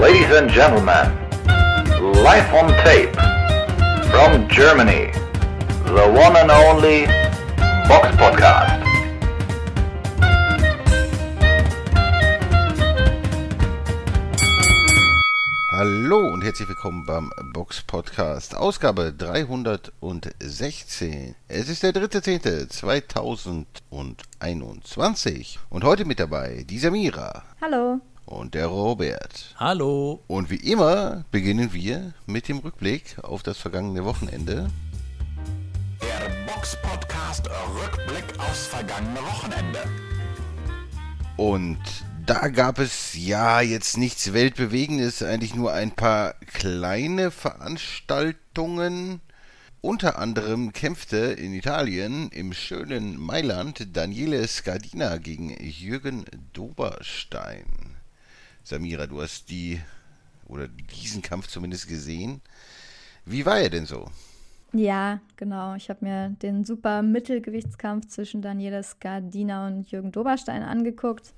Ladies and gentlemen, live on tape from Germany, the one and only Box Podcast. Hallo und herzlich willkommen beim Box Podcast, Ausgabe 316. Es ist der 3.10.2021 und heute mit dabei die Samira. Hallo. Und der Robert. Hallo. Und wie immer beginnen wir mit dem Rückblick auf das vergangene Wochenende. Der Box Podcast Rückblick aufs vergangene Wochenende. Und da gab es ja jetzt nichts Weltbewegendes, eigentlich nur ein paar kleine Veranstaltungen. Unter anderem kämpfte in Italien im schönen Mailand Daniele Scardina gegen Jürgen Doberstein. Samira, du hast die oder diesen Kampf zumindest gesehen. Wie war er denn so? Ja, genau. Ich habe mir den super Mittelgewichtskampf zwischen Daniele Scardina und Jürgen Doberstein angeguckt.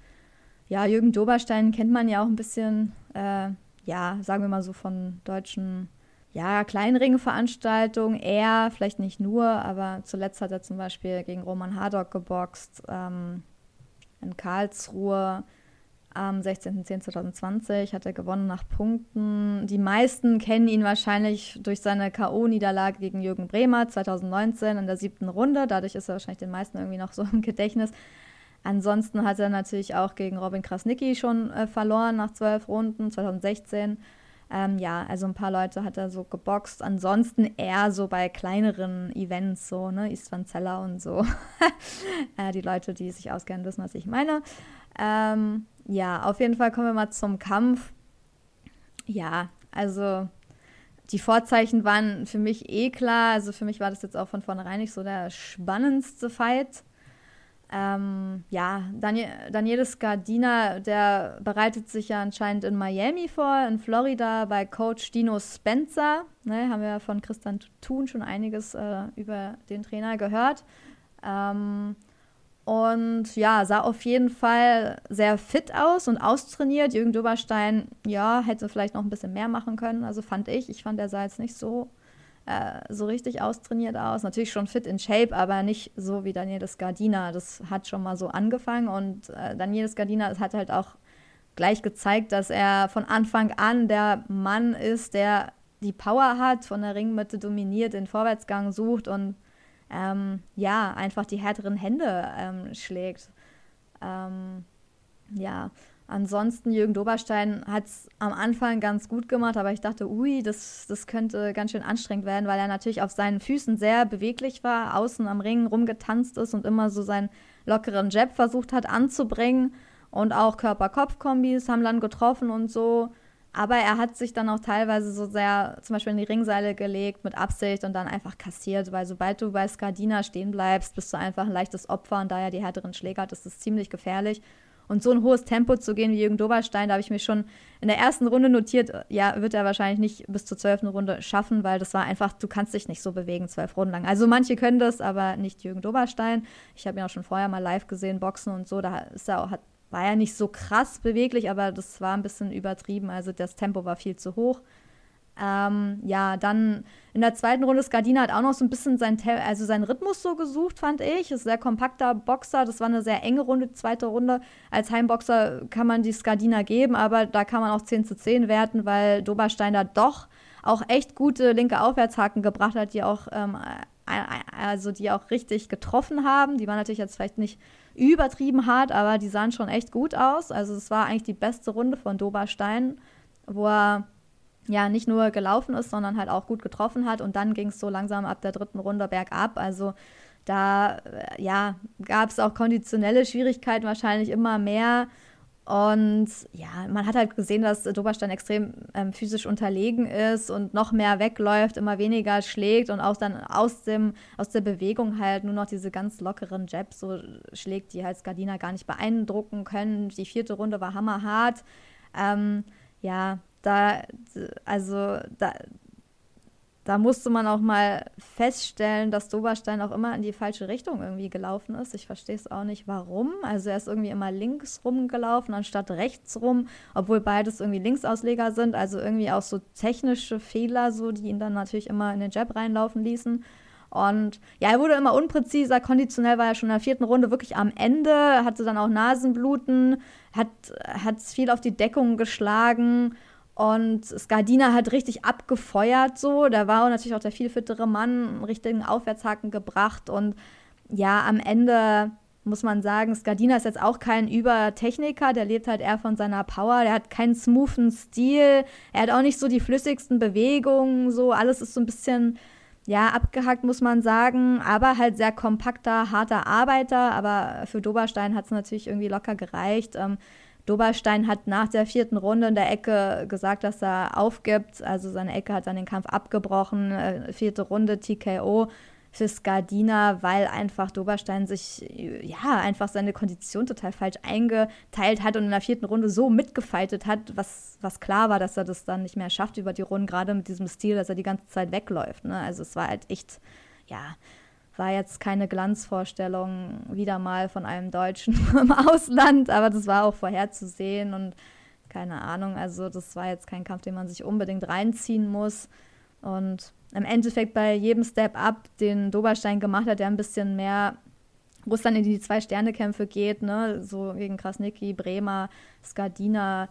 Ja, Jürgen Doberstein kennt man ja auch ein bisschen, äh, ja, sagen wir mal so von deutschen, ja, Kleinringveranstaltungen. Er, vielleicht nicht nur, aber zuletzt hat er zum Beispiel gegen Roman Hardock geboxt ähm, in Karlsruhe. Am 16.10.2020 hat er gewonnen nach Punkten. Die meisten kennen ihn wahrscheinlich durch seine K.O.-Niederlage gegen Jürgen Bremer 2019 in der siebten Runde. Dadurch ist er wahrscheinlich den meisten irgendwie noch so im Gedächtnis. Ansonsten hat er natürlich auch gegen Robin Krasnicki schon äh, verloren nach zwölf Runden 2016. Ähm, ja, also ein paar Leute hat er so geboxt. Ansonsten eher so bei kleineren Events, so, ne, Istvan Zeller und so. äh, die Leute, die sich auskennen, wissen, was ich meine. Ähm, ja, auf jeden Fall kommen wir mal zum Kampf. Ja, also die Vorzeichen waren für mich eh klar. Also für mich war das jetzt auch von vornherein nicht so der spannendste Fight. Ähm, ja, Daniel, Daniele Scardina, der bereitet sich ja anscheinend in Miami vor, in Florida bei Coach Dino Spencer. Ne, haben wir von Christian Thun schon einiges äh, über den Trainer gehört. Ähm, und ja, sah auf jeden Fall sehr fit aus und austrainiert. Jürgen Doberstein, ja, hätte vielleicht noch ein bisschen mehr machen können, also fand ich. Ich fand, er sah jetzt nicht so äh, so richtig austrainiert aus. Natürlich schon fit in Shape, aber nicht so wie Daniel Gardina. Das hat schon mal so angefangen und äh, Daniel Gardina hat halt auch gleich gezeigt, dass er von Anfang an der Mann ist, der die Power hat, von der Ringmitte dominiert, den Vorwärtsgang sucht und ähm, ja, einfach die härteren Hände ähm, schlägt. Ähm, ja, Ansonsten, Jürgen Doberstein hat es am Anfang ganz gut gemacht, aber ich dachte, ui, das, das könnte ganz schön anstrengend werden, weil er natürlich auf seinen Füßen sehr beweglich war, außen am Ring rumgetanzt ist und immer so seinen lockeren Jab versucht hat anzubringen. Und auch Körper-Kopf-Kombis haben dann getroffen und so. Aber er hat sich dann auch teilweise so sehr zum Beispiel in die Ringseile gelegt mit Absicht und dann einfach kassiert, weil sobald du bei Skardina stehen bleibst, bist du einfach ein leichtes Opfer und da er die härteren Schläge hat, ist es ziemlich gefährlich. Und so ein hohes Tempo zu gehen wie Jürgen Doberstein, da habe ich mir schon in der ersten Runde notiert, ja, wird er wahrscheinlich nicht bis zur zwölften Runde schaffen, weil das war einfach, du kannst dich nicht so bewegen, zwölf Runden lang. Also manche können das, aber nicht Jürgen Doberstein. Ich habe ihn auch schon vorher mal live gesehen, Boxen und so, da ist er auch, hat, war er nicht so krass beweglich, aber das war ein bisschen übertrieben. Also das Tempo war viel zu hoch. Ähm, ja, dann in der zweiten Runde, Skardina hat auch noch so ein bisschen sein, also seinen Rhythmus so gesucht, fand ich. Ist ein sehr kompakter Boxer. Das war eine sehr enge Runde, zweite Runde. Als Heimboxer kann man die Skardina geben, aber da kann man auch 10 zu 10 werten, weil Doberstein da doch auch echt gute linke Aufwärtshaken gebracht hat, die auch, ähm, also die auch richtig getroffen haben. Die waren natürlich jetzt vielleicht nicht übertrieben hart, aber die sahen schon echt gut aus. Also es war eigentlich die beste Runde von Doberstein, wo er ja nicht nur gelaufen ist, sondern halt auch gut getroffen hat. Und dann ging es so langsam ab der dritten Runde bergab. Also da äh, ja, gab es auch konditionelle Schwierigkeiten wahrscheinlich immer mehr. Und ja, man hat halt gesehen, dass Doberstein extrem ähm, physisch unterlegen ist und noch mehr wegläuft, immer weniger schlägt und auch dann aus, dem, aus der Bewegung halt nur noch diese ganz lockeren Jabs so schlägt, die halt Skardina gar nicht beeindrucken können. Die vierte Runde war hammerhart. Ähm, ja, da, also, da, da musste man auch mal feststellen, dass Doberstein auch immer in die falsche Richtung irgendwie gelaufen ist. Ich verstehe es auch nicht, warum. Also er ist irgendwie immer links rumgelaufen, anstatt rechts rum, obwohl beides irgendwie Linksausleger sind. Also irgendwie auch so technische Fehler, so, die ihn dann natürlich immer in den Jab reinlaufen ließen. Und ja, er wurde immer unpräziser. Konditionell war er schon in der vierten Runde wirklich am Ende, hatte dann auch Nasenbluten, hat, hat viel auf die Deckung geschlagen und Skardina hat richtig abgefeuert so. Da war natürlich auch der viel fittere Mann, einen richtigen Aufwärtshaken gebracht. Und ja, am Ende muss man sagen, Skardina ist jetzt auch kein Übertechniker, der lebt halt eher von seiner Power, der hat keinen smoothen Stil, er hat auch nicht so die flüssigsten Bewegungen, so alles ist so ein bisschen, ja, abgehackt, muss man sagen, aber halt sehr kompakter, harter Arbeiter, aber für Doberstein hat es natürlich irgendwie locker gereicht. Ähm, Doberstein hat nach der vierten Runde in der Ecke gesagt, dass er aufgibt. Also seine Ecke hat dann den Kampf abgebrochen. Äh, vierte Runde TKO für Skardina, weil einfach Doberstein sich, ja, einfach seine Kondition total falsch eingeteilt hat und in der vierten Runde so mitgefeitet hat, was, was klar war, dass er das dann nicht mehr schafft über die Runden, gerade mit diesem Stil, dass er die ganze Zeit wegläuft. Ne? Also es war halt echt, ja, war jetzt keine Glanzvorstellung wieder mal von einem Deutschen im Ausland, aber das war auch vorherzusehen und keine Ahnung, also das war jetzt kein Kampf, den man sich unbedingt reinziehen muss. Und im Endeffekt bei jedem Step-Up, den Doberstein gemacht hat, der ein bisschen mehr, dann in die Zwei-Sterne-Kämpfe geht, ne, so gegen Krasnicki, Bremer, Skardina,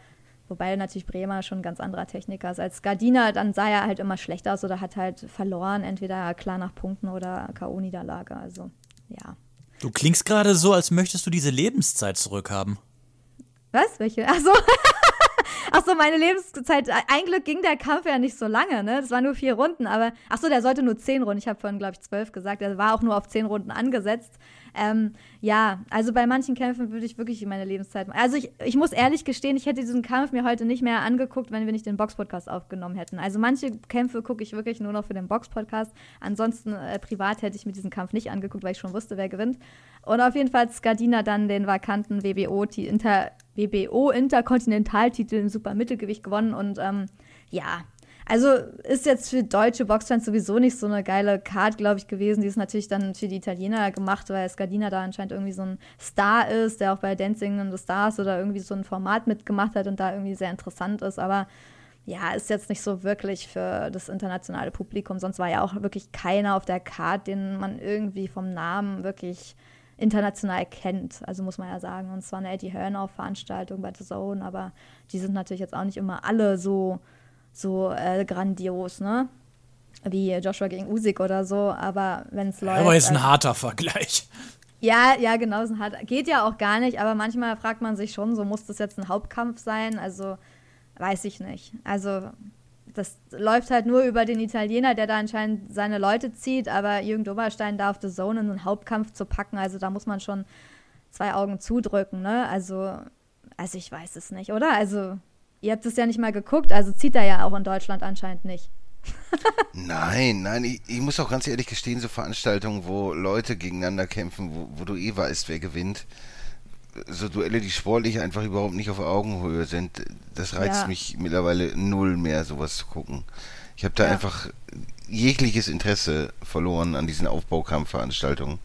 Wobei natürlich Bremer schon ein ganz anderer Techniker ist. Als Gardiner, dann sah er halt immer schlechter aus oder hat halt verloren, entweder klar nach Punkten oder K.O.-Niederlage. Also, ja. Du klingst gerade so, als möchtest du diese Lebenszeit zurückhaben. Was? Welche? Achso. ach so, meine Lebenszeit. Ein Glück ging der Kampf ja nicht so lange, ne? Das waren nur vier Runden, aber ach so, der sollte nur zehn Runden. Ich habe vorhin, glaube ich, zwölf gesagt. Der war auch nur auf zehn Runden angesetzt. Ähm, ja, also bei manchen Kämpfen würde ich wirklich meine Lebenszeit. Also ich, ich muss ehrlich gestehen, ich hätte diesen Kampf mir heute nicht mehr angeguckt, wenn wir nicht den Box-Podcast aufgenommen hätten. Also manche Kämpfe gucke ich wirklich nur noch für den Box-Podcast. Ansonsten äh, privat hätte ich mir diesen Kampf nicht angeguckt, weil ich schon wusste, wer gewinnt. Und auf jeden Fall hat Skardina dann den vakanten WBO, Inter, WBO Interkontinentaltitel im Supermittelgewicht gewonnen und ähm, ja, also ist jetzt für deutsche Boxfans sowieso nicht so eine geile Card, glaube ich, gewesen. Die ist natürlich dann für die Italiener gemacht, weil Skardina da anscheinend irgendwie so ein Star ist, der auch bei Dancing in the Stars oder irgendwie so ein Format mitgemacht hat und da irgendwie sehr interessant ist. Aber ja, ist jetzt nicht so wirklich für das internationale Publikum. Sonst war ja auch wirklich keiner auf der Card, den man irgendwie vom Namen wirklich international kennt. Also muss man ja sagen. Und zwar eine Eddie Hearn-Veranstaltung bei The Zone, aber die sind natürlich jetzt auch nicht immer alle so, so äh, grandios, ne? Wie Joshua gegen Usyk oder so, aber wenn es läuft. Aber ist ein also, harter Vergleich. Ja, ja, genau, ist ein harter. Geht ja auch gar nicht, aber manchmal fragt man sich schon, so muss das jetzt ein Hauptkampf sein? Also, weiß ich nicht. Also, das läuft halt nur über den Italiener, der da anscheinend seine Leute zieht, aber Jürgen Doberstein da auf The Zone in einen Hauptkampf zu packen, also da muss man schon zwei Augen zudrücken, ne? Also, also ich weiß es nicht, oder? Also, ihr habt es ja nicht mal geguckt, also zieht er ja auch in Deutschland anscheinend nicht. nein, nein, ich, ich, muss auch ganz ehrlich gestehen, so Veranstaltungen, wo Leute gegeneinander kämpfen, wo, wo du eh weißt, wer gewinnt, so Duelle, die sportlich einfach überhaupt nicht auf Augenhöhe sind, das reizt ja. mich mittlerweile null mehr, sowas zu gucken. Ich habe da ja. einfach jegliches Interesse verloren an diesen Aufbaukampfveranstaltungen.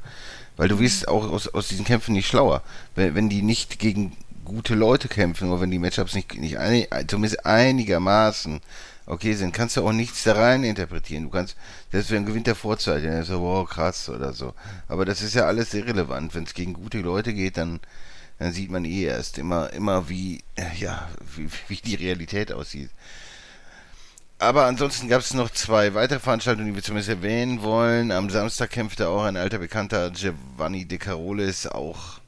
Weil du mhm. wirst auch aus, aus diesen Kämpfen nicht schlauer. Wenn, wenn die nicht gegen gute Leute kämpfen oder wenn die Matchups nicht, nicht ein, zumindest einigermaßen okay sind, kannst du auch nichts da rein interpretieren. Du kannst, selbst wenn gewinnt der Vorzeit, dann ist so, wow, krass oder so. Aber das ist ja alles irrelevant. Wenn es gegen gute Leute geht, dann dann sieht man eh erst immer, immer wie, ja, wie, wie die Realität aussieht. Aber ansonsten gab es noch zwei weitere Veranstaltungen, die wir zumindest erwähnen wollen. Am Samstag kämpfte auch ein alter Bekannter, Giovanni De Carolis, auch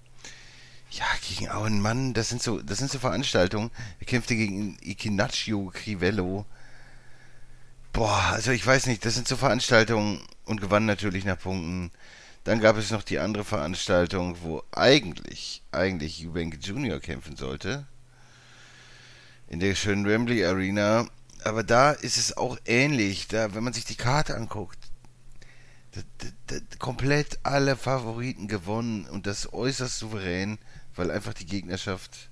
ja, gegen einen Mann. Das sind so, das sind so Veranstaltungen. Er kämpfte gegen Ikinaccio Crivello. Boah, also ich weiß nicht, das sind so Veranstaltungen und gewann natürlich nach Punkten. Dann gab es noch die andere Veranstaltung, wo eigentlich, eigentlich Eubank Jr. kämpfen sollte. In der schönen Wembley Arena. Aber da ist es auch ähnlich. Da, wenn man sich die Karte anguckt, da, da, komplett alle Favoriten gewonnen und das äußerst souverän, weil einfach die Gegnerschaft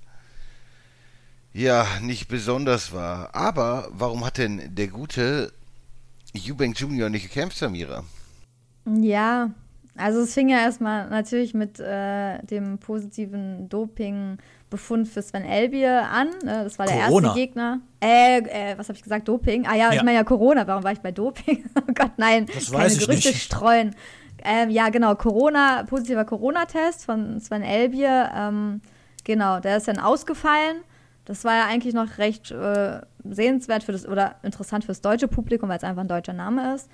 ja nicht besonders war. Aber warum hat denn der gute Eubank Jr. nicht gekämpft, Samira? Ja, also es fing ja erstmal natürlich mit äh, dem positiven Doping-Befund für Sven Elbier an. Ne? Das war der Corona. erste Gegner. Äh, äh was habe ich gesagt? Doping? Ah ja, ich Ja. meine ja Corona. Warum war ich bei Doping? oh Gott, nein. Das Keine ich Gerüchte nicht. streuen. Ähm, ja, genau. Corona, positiver Corona-Test von Sven Elbier. Ähm, genau, der ist dann ausgefallen. Das war ja eigentlich noch recht äh, sehenswert für das oder interessant fürs deutsche Publikum, weil es einfach ein deutscher Name ist.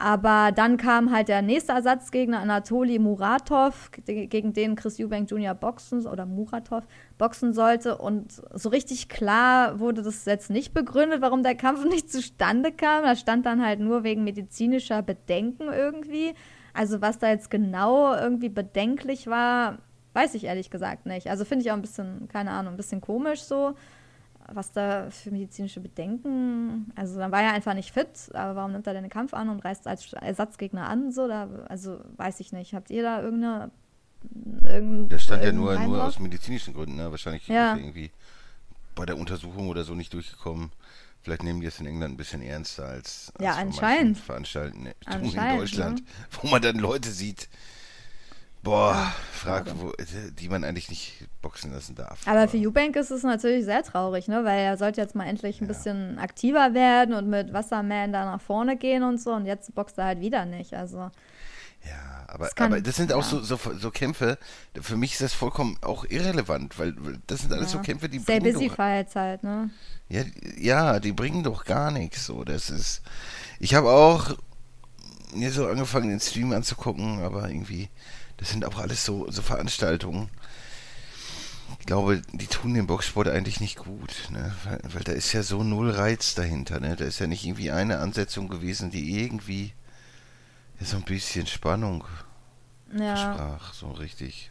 Aber dann kam halt der nächste Ersatzgegner, Anatoli Muratov, ge- gegen den Chris Eubank Jr. boxen oder Muratov boxen sollte. Und so richtig klar wurde das jetzt nicht begründet, warum der Kampf nicht zustande kam. Da stand dann halt nur wegen medizinischer Bedenken irgendwie. Also was da jetzt genau irgendwie bedenklich war, weiß ich ehrlich gesagt nicht. Also finde ich auch ein bisschen, keine Ahnung, ein bisschen komisch so was da für medizinische Bedenken, also dann war er einfach nicht fit, aber warum nimmt er denn den Kampf an und reist als Ersatzgegner an, so, da, also weiß ich nicht. Habt ihr da irgendeine, irgendein, Das stand ja nur, nur aus medizinischen Gründen, ne? Wahrscheinlich Ja. ist er irgendwie bei der Untersuchung oder so nicht durchgekommen. Vielleicht nehmen die es in England ein bisschen ernster als, als Ja, anscheinend. Veranstaltungen in Anscheinend, Deutschland, ne? wo man dann Leute sieht, boah, frag, wo, die man eigentlich nicht boxen lassen darf. Aber für Eubank ist es natürlich sehr traurig, ne? weil er sollte jetzt mal endlich ein bisschen aktiver werden und mit Wasserman da nach vorne gehen und so und jetzt boxt er halt wieder nicht, also Ja, aber, Das aber das sind auch ja. so, so, so Kämpfe, für mich ist das vollkommen auch irrelevant, weil das sind alles so ja. Kämpfe, die sehr bringen busy doch, halt, ne? ja, ja, die bringen doch gar nichts. So, das ist. Ich habe auch mir so angefangen, den Stream anzugucken, aber irgendwie, das sind auch alles so, so Veranstaltungen. Ich glaube, die tun den Boxsport eigentlich nicht gut, ne? weil, weil da ist ja so null Reiz dahinter. Ne? Da ist ja nicht irgendwie eine Ansetzung gewesen, die irgendwie so ein bisschen Spannung Ja. sprach, so richtig.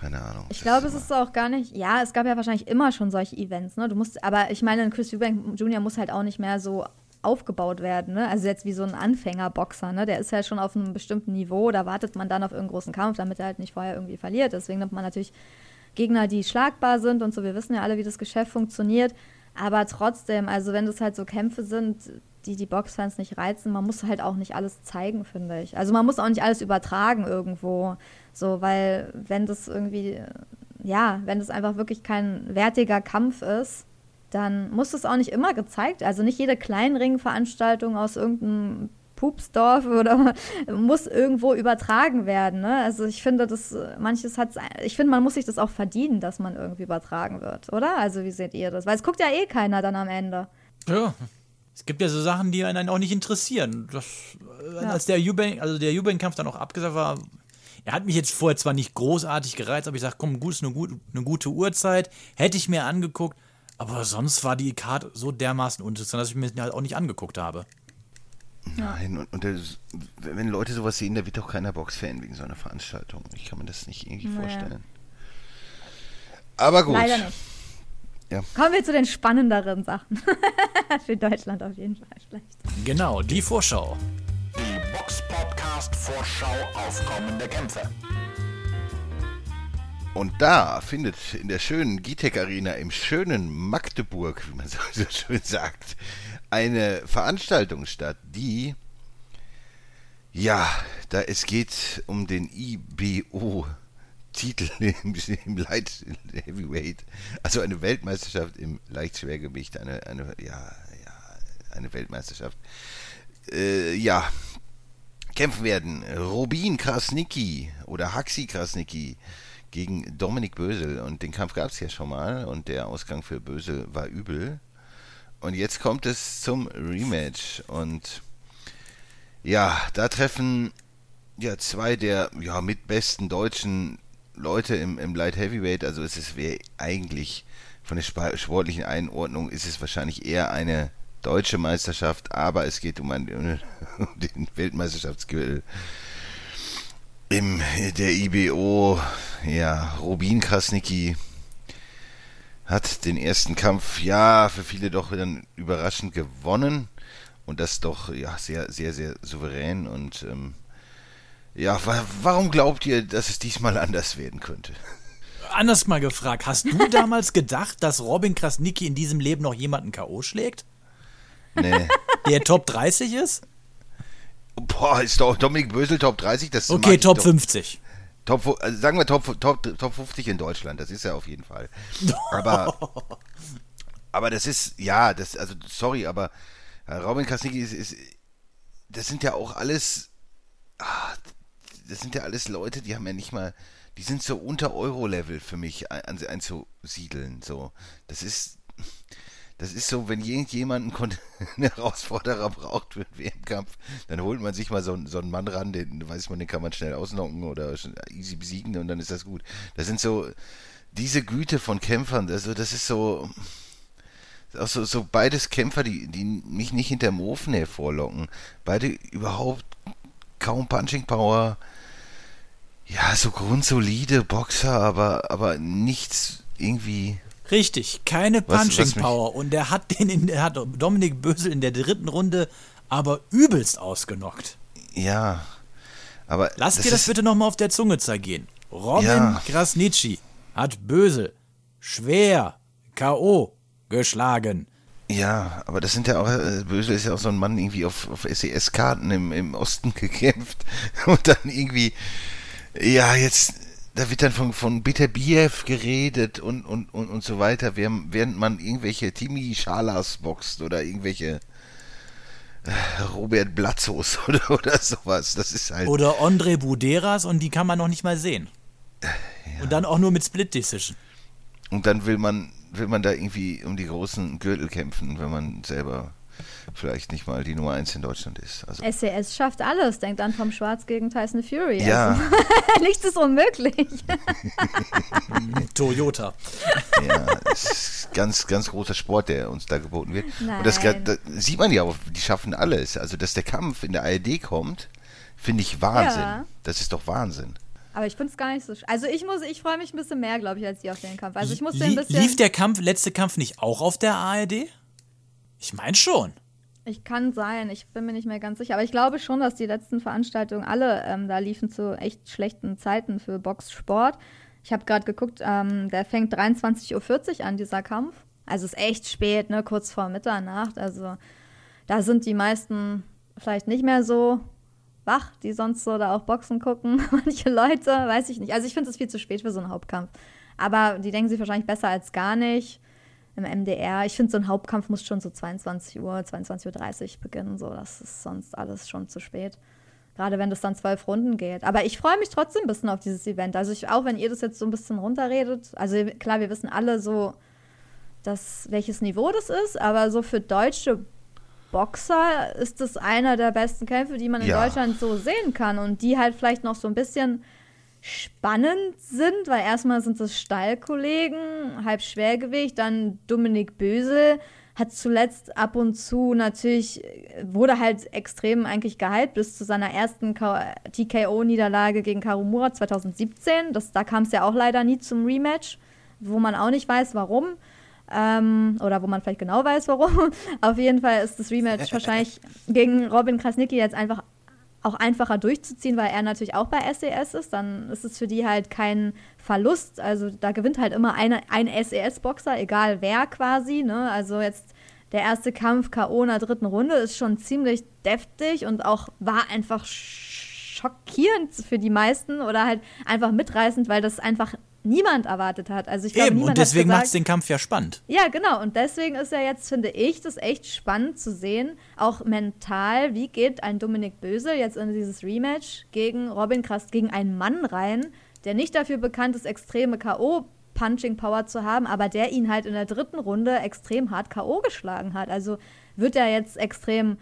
Keine Ahnung. Ich glaube, es ist auch gar nicht. Ja, es gab ja wahrscheinlich immer schon solche Events, ne? Du musst, aber ich meine, Chris Eubank Jr. muss halt auch nicht mehr so aufgebaut werden, ne? Also jetzt wie so ein Anfängerboxer, ne? Der ist ja schon auf einem bestimmten Niveau, da wartet man dann auf irgendeinen großen Kampf, damit er halt nicht vorher irgendwie verliert. Deswegen nimmt man natürlich Gegner, die schlagbar sind und so. Wir wissen ja alle, wie das Geschäft funktioniert. Aber trotzdem, also wenn das halt so Kämpfe sind, die die Boxfans nicht reizen, man muss halt auch nicht alles zeigen, finde ich. Also man muss auch nicht alles übertragen irgendwo. So, weil wenn das irgendwie, ja, wenn das einfach wirklich kein wertiger Kampf ist, dann muss das auch nicht immer gezeigt. Also nicht jede Kleinringveranstaltung aus irgendeinem Pupsdorf oder muss irgendwo übertragen werden. Ne? Also ich finde, das äh, manches hat, ich finde, man muss sich das auch verdienen, dass man irgendwie übertragen wird, oder? Also wie seht ihr das? Weil es guckt ja eh keiner dann am Ende. Ja. Es gibt ja so Sachen, die einen auch nicht interessieren. Das, äh, Als der Eubank, also der Eubank-Kampf dann auch abgesagt war, er hat mich jetzt vorher zwar nicht großartig gereizt, aber ich sag, komm, gut, ist eine, gut, eine gute Uhrzeit, hätte ich mir angeguckt, aber sonst war die Karte so dermaßen uninteressant, dass ich mir halt auch nicht angeguckt habe. Nein, und, und das, wenn Leute sowas sehen, da wird doch keiner Boxfan wegen so einer Veranstaltung. Ich kann mir das nicht irgendwie Naja. vorstellen. Aber gut. Leider nicht. Ja. Kommen wir zu den spannenderen Sachen. Für Deutschland auf jeden Fall vielleicht. Genau, die Vorschau. Die Box Podcast Vorschau auf kommende Kämpfe. Und da findet in der schönen Gitek Arena im schönen Magdeburg, wie man so so schön sagt, eine Veranstaltung statt, die ja, da es geht um den IBO Titel im, im Light Heavyweight, also eine Weltmeisterschaft im Leichtschwergewicht, eine eine ja, ja, eine Weltmeisterschaft. Äh, ja, kämpfen werden Robin Krasnicki oder Haxi Krasnicki gegen Dominik Bösel. Und den Kampf gab es ja schon mal und der Ausgang für Bösel war übel. Und jetzt kommt es zum Rematch. Und ja, da treffen ja zwei der ja, mitbesten deutschen Leute im, im Light Heavyweight. Also es ist eigentlich von der sportlichen Einordnung ist es wahrscheinlich eher eine deutsche Meisterschaft, aber es geht um, einen, um den Weltmeisterschaftsgürtel im der IBO. Ja, Rubin Krasnicki hat den ersten Kampf, ja, für viele doch dann überraschend gewonnen und das doch ja sehr, sehr, sehr souverän und ähm, ja, wa warum glaubt ihr, dass es diesmal anders werden könnte? Anders mal gefragt, hast du damals gedacht, dass Robin Krasnicki in diesem Leben noch jemanden K.O. schlägt? Nee, der Top 30 ist? Boah, ist doch Dominik Bösel Top 30? Das Okay, Top doch. 50. Top, also sagen wir Top, Top, Top 50 in Deutschland, das ist er auf jeden Fall. Aber, aber das ist, ja, das, also sorry, aber äh, Robin Krasnicki ist, ist, das sind ja auch alles, ah, das sind ja alles Leute, die haben ja nicht mal, die sind so unter Euro-Level für mich ein, ein- einzusiedeln, so. Das ist, das ist so, wenn irgendjemand einen Herausforderer braucht für einen WM-Kampf, dann holt man sich mal so, einen- so einen Mann ran, den weiß man, den kann man schnell ausnocken oder easy besiegen und dann ist das gut. Das sind so diese Güte von Kämpfern, also das ist so auch so, so beides Kämpfer, die, die mich nicht hinterm Ofen hervorlocken. Beide überhaupt kaum Punching Power. Ja, so grundsolide Boxer, aber, aber nichts irgendwie. Richtig, keine Punching was Power. Und der hat den in, der hat Dominik Bösel in der dritten Runde aber übelst ausgenockt. Ja. Aber Lass dir das ist- bitte nochmal auf der Zunge zergehen. Robin Ja. Krasnitschi hat Bösel schwer K.O. geschlagen. Ja, aber das sind ja auch, äh, Bösel ist ja auch so ein Mann irgendwie auf, auf SES-Karten im, im Osten gekämpft und dann irgendwie, ja, jetzt, da wird dann von, von Beterbiev geredet und, und, und, und so weiter, während, man irgendwelche Timi Schalas boxt oder irgendwelche äh, Robert Blatzos oder, oder sowas. Das ist halt, Oder Andre Buderas und die kann man noch nicht mal sehen. Und dann auch nur mit Split Decision. und dann will man, will man da irgendwie um die großen Gürtel kämpfen, wenn man selber vielleicht nicht mal die Nummer eins in Deutschland ist. Also, SES schafft alles. Denkt an Tom Schwarz gegen Tyson Fury. ja. Also, nichts ist unmöglich. Toyota. Ja, es ist ganz, ganz großer Sport, der uns da geboten wird. Und das, Nein. das sieht man ja auch, die schaffen alles. Also, dass der Kampf in der ARD kommt, finde ich Wahnsinn. Ja. Das ist doch Wahnsinn. Aber ich finde es gar nicht so. sch- Also ich muss, ich freue mich ein bisschen mehr, glaube ich, als die auf den Kampf. Also ich muss den ein bisschen. Lief der Kampf, letzte Kampf nicht auch auf der ARD? Ich meine schon. Ich kann sein, ich bin mir nicht mehr ganz sicher. Aber ich glaube schon, dass die letzten Veranstaltungen alle ähm, da liefen zu echt schlechten Zeiten für Boxsport. Ich habe gerade geguckt, ähm, der fängt 23.40 Uhr an, dieser Kampf. Also ist echt spät, ne? kurz vor Mitternacht. Also da sind die meisten vielleicht nicht mehr so wach, die sonst so da auch Boxen gucken. Manche Leute, weiß ich nicht. Also ich finde es viel zu spät für so einen Hauptkampf. Aber die denken sich wahrscheinlich besser als gar nicht im MDR. Ich finde, so ein Hauptkampf muss schon so 22 Uhr, 22.30 Uhr beginnen. So, das ist sonst alles schon zu spät. Gerade wenn das dann zwölf Runden geht. Aber ich freue mich trotzdem ein bisschen auf dieses Event. Also ich, auch wenn ihr das jetzt so ein bisschen runterredet, also klar, wir wissen alle so, dass, welches Niveau das ist, aber so für deutsche Boxer ist das einer der besten Kämpfe, die man in Ja. Deutschland so sehen kann und die halt vielleicht noch so ein bisschen spannend sind, weil erstmal sind es Stallkollegen, halb Schwergewicht, dann Dominik Bösel hat zuletzt ab und zu natürlich, wurde halt extrem eigentlich gehypt bis zu seiner ersten TKO-Niederlage gegen Karumura 2017. Das, da kam es ja auch leider nie zum Rematch, wo man auch nicht weiß, warum. Ähm, oder wo man vielleicht genau weiß, warum. Auf jeden Fall ist das Rematch wahrscheinlich gegen Robin Krasnicki jetzt einfach auch einfacher durchzuziehen, weil er natürlich auch bei SES ist. Dann ist es für die halt kein Verlust. Also da gewinnt halt immer eine, ein SES-Boxer, egal wer quasi. Ne? Also jetzt der erste Kampf K.O. in der dritten Runde ist schon ziemlich deftig und auch war einfach schockierend für die meisten oder halt einfach mitreißend, weil das einfach niemand erwartet hat. Also ich glaube, Eben, und deswegen macht es den Kampf ja spannend. ja, genau. Und deswegen ist ja jetzt, finde ich, das echt spannend zu sehen, auch mental, wie geht ein Dominik Bösel jetzt in dieses Rematch gegen Robin Krass, gegen einen Mann rein, der nicht dafür bekannt ist, extreme K.O. Punching Power zu haben, aber der ihn halt in der dritten Runde extrem hart K.O. geschlagen hat. Also wird er jetzt extrem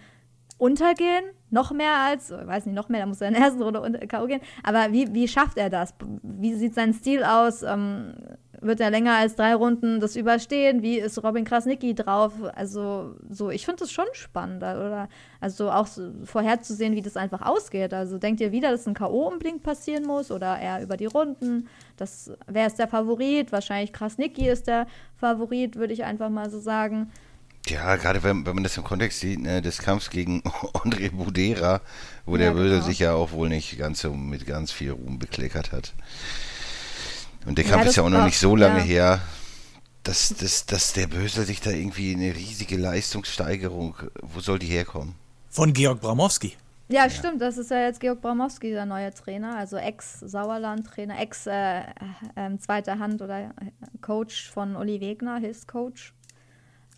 untergehen, noch mehr als, ich weiß nicht, noch mehr, da muss er in der ersten Runde unter K.O. gehen. Aber wie, wie schafft er das? Wie sieht sein Stil aus? Ähm, wird er länger als drei Runden das überstehen? Wie ist Robin Krasnicki drauf? Also, so, ich finde das schon spannend, oder? Also auch so vorherzusehen, wie das einfach ausgeht. Also denkt ihr wieder, dass ein K.O. unbedingt passieren muss oder eher über die Runden? Das, wer ist der Favorit? Wahrscheinlich Krasnicki ist der Favorit, würde ich einfach mal so sagen. Ja, gerade wenn, wenn man das im Kontext sieht, ne, des Kampfs gegen André Budera, wo Ja, der Böse genau. sich ja auch wohl nicht ganz so mit ganz viel Ruhm bekleckert hat. Und der Ja, Kampf ist ja auch noch nicht so lange ja. her. dass, dass, dass der Bösel sich da irgendwie eine riesige Leistungssteigerung, wo soll die herkommen? Von Georg Bramowski. Ja, stimmt, das ist ja jetzt Georg Bramowski, der neue Trainer, also Ex-Sauerland-Trainer, Ex-zweiter äh, äh, Hand oder Coach von Uli Wegner, Hilfscoach.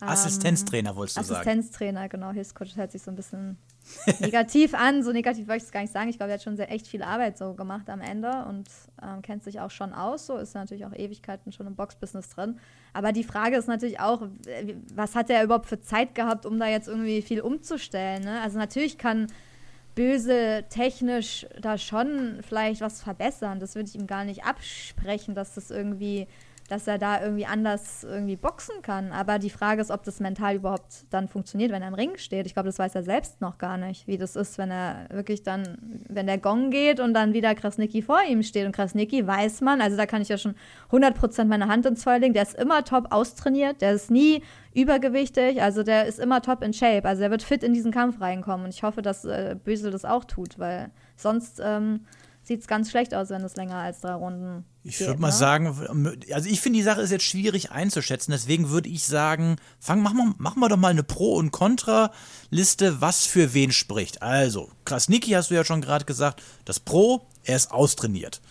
Assistenztrainer, ähm, wolltest du sagen. Assistenztrainer, genau, Hilfscoach hört sich so ein bisschen negativ an. So negativ wollte ich es gar nicht sagen. Ich glaube, er hat schon sehr, echt viel Arbeit so gemacht am Ende und ähm, kennt sich auch schon aus. So ist natürlich auch Ewigkeiten schon im Boxbusiness drin. Aber die Frage ist natürlich auch, was hat er überhaupt für Zeit gehabt, um da jetzt irgendwie viel umzustellen? Ne? Also natürlich kann Böse technisch da schon vielleicht was verbessern. Das würde ich ihm gar nicht absprechen, dass das irgendwie dass er da irgendwie anders irgendwie boxen kann. Aber die Frage ist, ob das mental überhaupt dann funktioniert, wenn er im Ring steht. Ich glaube, das weiß er selbst noch gar nicht, wie das ist, wenn er wirklich dann, wenn der Gong geht und dann wieder Krasnicki vor ihm steht. Und Krasnicki weiß man, also da kann ich ja schon 100% meine Hand ins Feuer legen, der ist immer top austrainiert, der ist nie übergewichtig, also der ist immer top in Shape. Also er wird fit in diesen Kampf reinkommen. Und ich hoffe, dass äh, Bösel das auch tut, weil sonst ähm, sieht es ganz schlecht aus, wenn es länger als drei Runden ich würde mal ne? sagen, also ich finde, die Sache ist jetzt schwierig einzuschätzen. Deswegen würde ich sagen, fang, machen, wir, machen wir doch mal eine Pro- und Contra-Liste, was für wen spricht. Also, Krasniki hast du ja schon gerade gesagt, das Pro, er ist austrainiert.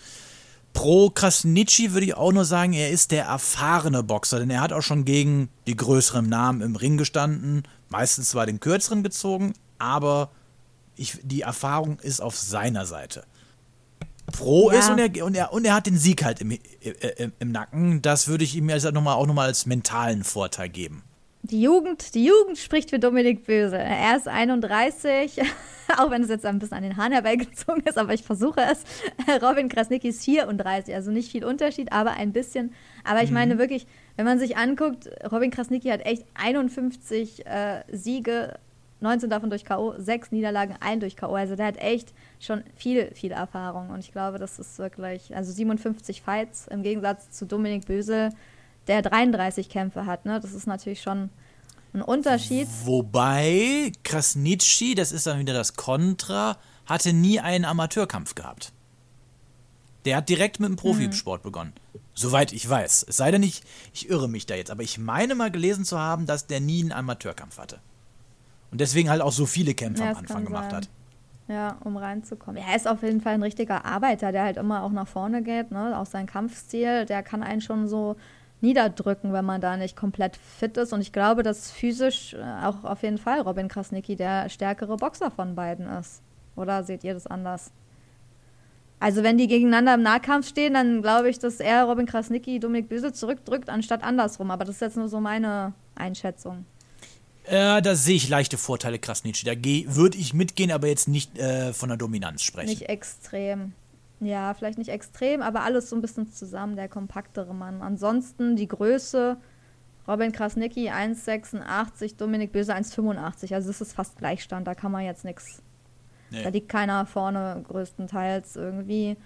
Pro Krasnitschi würde ich auch nur sagen, er ist der erfahrene Boxer, denn er hat auch schon gegen die größeren Namen im Ring gestanden, meistens zwar den kürzeren gezogen, aber ich, die Erfahrung ist auf seiner Seite froh ja. ist und er, und, er, und er hat den Sieg halt im, im, im Nacken. Das würde ich ihm also noch mal, auch nochmal als mentalen Vorteil geben. Die Jugend, die Jugend spricht für Dominik Böse. Er ist 31, auch wenn es jetzt ein bisschen an den Haaren herbeigezogen ist, aber ich versuche es. Robin Krasnicki ist 34, also nicht viel Unterschied, aber ein bisschen. Aber ich mhm. meine wirklich, wenn man sich anguckt, Robin Krasnicki hat echt 51 äh, Siege 19 davon durch K.O., 6 Niederlagen, 1 durch K.O. Also der hat echt schon viel, viel Erfahrung. Und ich glaube, das ist wirklich, also 57 Fights im Gegensatz zu Dominik Bösel, der 33 Kämpfe hat. Ne? Das ist natürlich schon ein Unterschied. Wobei Krasnitschi, das ist dann wieder das Kontra, hatte nie einen Amateurkampf gehabt. Der hat direkt mit dem Profisport mhm. begonnen. Soweit ich weiß. Es sei denn, ich, ich irre mich da jetzt. Aber ich meine mal gelesen zu haben, dass der nie einen Amateurkampf hatte. Und deswegen halt auch so viele Kämpfe ja, am Anfang gemacht sein. hat. Ja, um reinzukommen. Er ist auf jeden Fall ein richtiger Arbeiter, der halt immer auch nach vorne geht, ne? Auch sein Kampfstil, der kann einen schon so niederdrücken, wenn man da nicht komplett fit ist. Und ich glaube, dass physisch äh, auch auf jeden Fall Robin Krasnicki der stärkere Boxer von beiden ist. Oder seht ihr das anders? Also wenn die gegeneinander im Nahkampf stehen, dann glaube ich, dass er Robin Krasnicki Dominik Büsel zurückdrückt, anstatt andersrum. Aber das ist jetzt nur so meine Einschätzung. Äh, da sehe ich leichte Vorteile Krasnitschi. Da würde ich mitgehen, aber jetzt nicht äh, von der Dominanz sprechen. Nicht extrem. Ja, vielleicht nicht extrem, aber alles so ein bisschen zusammen, der kompaktere Mann. Ansonsten die Größe, Robin Krasnicki 1,86, Dominik Böse 1,85. Also das ist fast Gleichstand, da kann man jetzt nichts. Nee. Da liegt keiner vorne größtenteils irgendwie.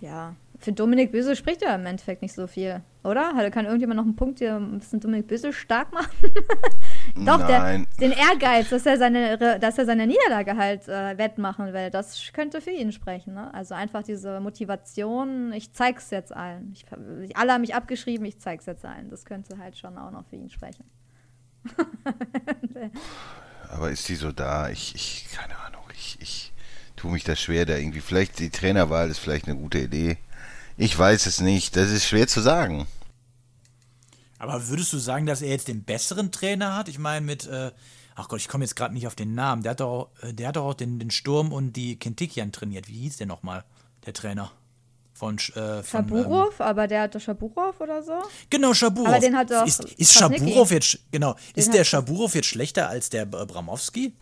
Ja, für Dominik Böse spricht ja im Endeffekt nicht so viel, oder? Kann irgendjemand noch einen Punkt hier ein bisschen Dominik Böse stark machen? Doch, der, den Ehrgeiz, dass er seine, dass er seine Niederlage halt äh, wettmachen will, das könnte für ihn sprechen. Ne? Also einfach diese Motivation, ich zeig's jetzt allen. Ich, alle haben mich abgeschrieben, ich zeig's jetzt allen. Das könnte halt schon auch noch für ihn sprechen. Aber ist die so da? Ich, ich keine Ahnung. Ich, ich tue mich da schwer, da irgendwie. Vielleicht die Trainerwahl ist vielleicht eine gute Idee. Ich weiß es nicht. Das ist schwer zu sagen. Aber würdest du sagen, dass er jetzt den besseren Trainer hat? Ich meine, mit, äh, ach Gott, ich komme jetzt gerade nicht auf den Namen. Der hat doch, äh, der hat doch auch den, den Sturm und die Kentikian trainiert. Wie hieß der nochmal, der Trainer? Von, äh, von Schaburov, ähm, aber der hatte Schaburov oder so? Genau, Schaburov. Aber den hat doch ist, ist Schaburov jetzt, genau, ist der Schaburov jetzt schlechter als der Bramowski?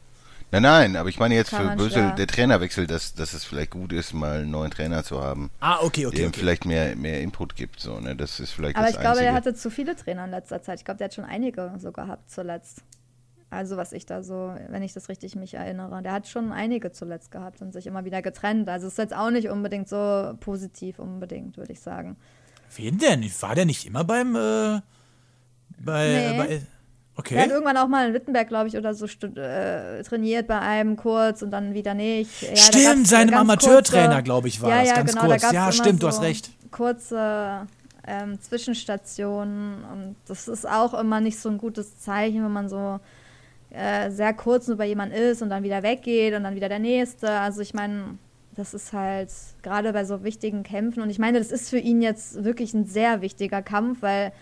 Nein, nein, aber ich meine jetzt Kann für Bösel, der Trainerwechsel, dass, dass es vielleicht gut ist, mal einen neuen Trainer zu haben. Ah, okay, okay. Der ihm okay. vielleicht mehr, mehr Input gibt. So, ne? Das ist vielleicht aber ich glaube, Einzige. er hatte zu viele Trainer in letzter Zeit. Ich glaube, der hat schon einige so gehabt zuletzt. Also was ich da so, wenn ich das richtig mich erinnere. Der hat schon einige zuletzt gehabt und sich immer wieder getrennt. Also ist jetzt auch nicht unbedingt so positiv unbedingt, würde ich sagen. Wen denn? War der nicht immer beim äh, bei, nee. bei Okay. Er hat irgendwann auch mal in Wittenberg, glaube ich, oder so äh, trainiert bei einem kurz und dann wieder nicht. Ja, stimmt, seinem Amateurtrainer, glaube ich, war ja, das ja, ganz genau, kurz. Da ja, stimmt, du hast recht. Kurze ähm, Zwischenstationen und das ist auch immer nicht so ein gutes Zeichen, wenn man so äh, sehr kurz nur bei jemand ist und dann wieder weggeht und dann wieder der nächste. Also ich meine, das ist halt gerade bei so wichtigen Kämpfen und ich meine, das ist für ihn jetzt wirklich ein sehr wichtiger Kampf, weil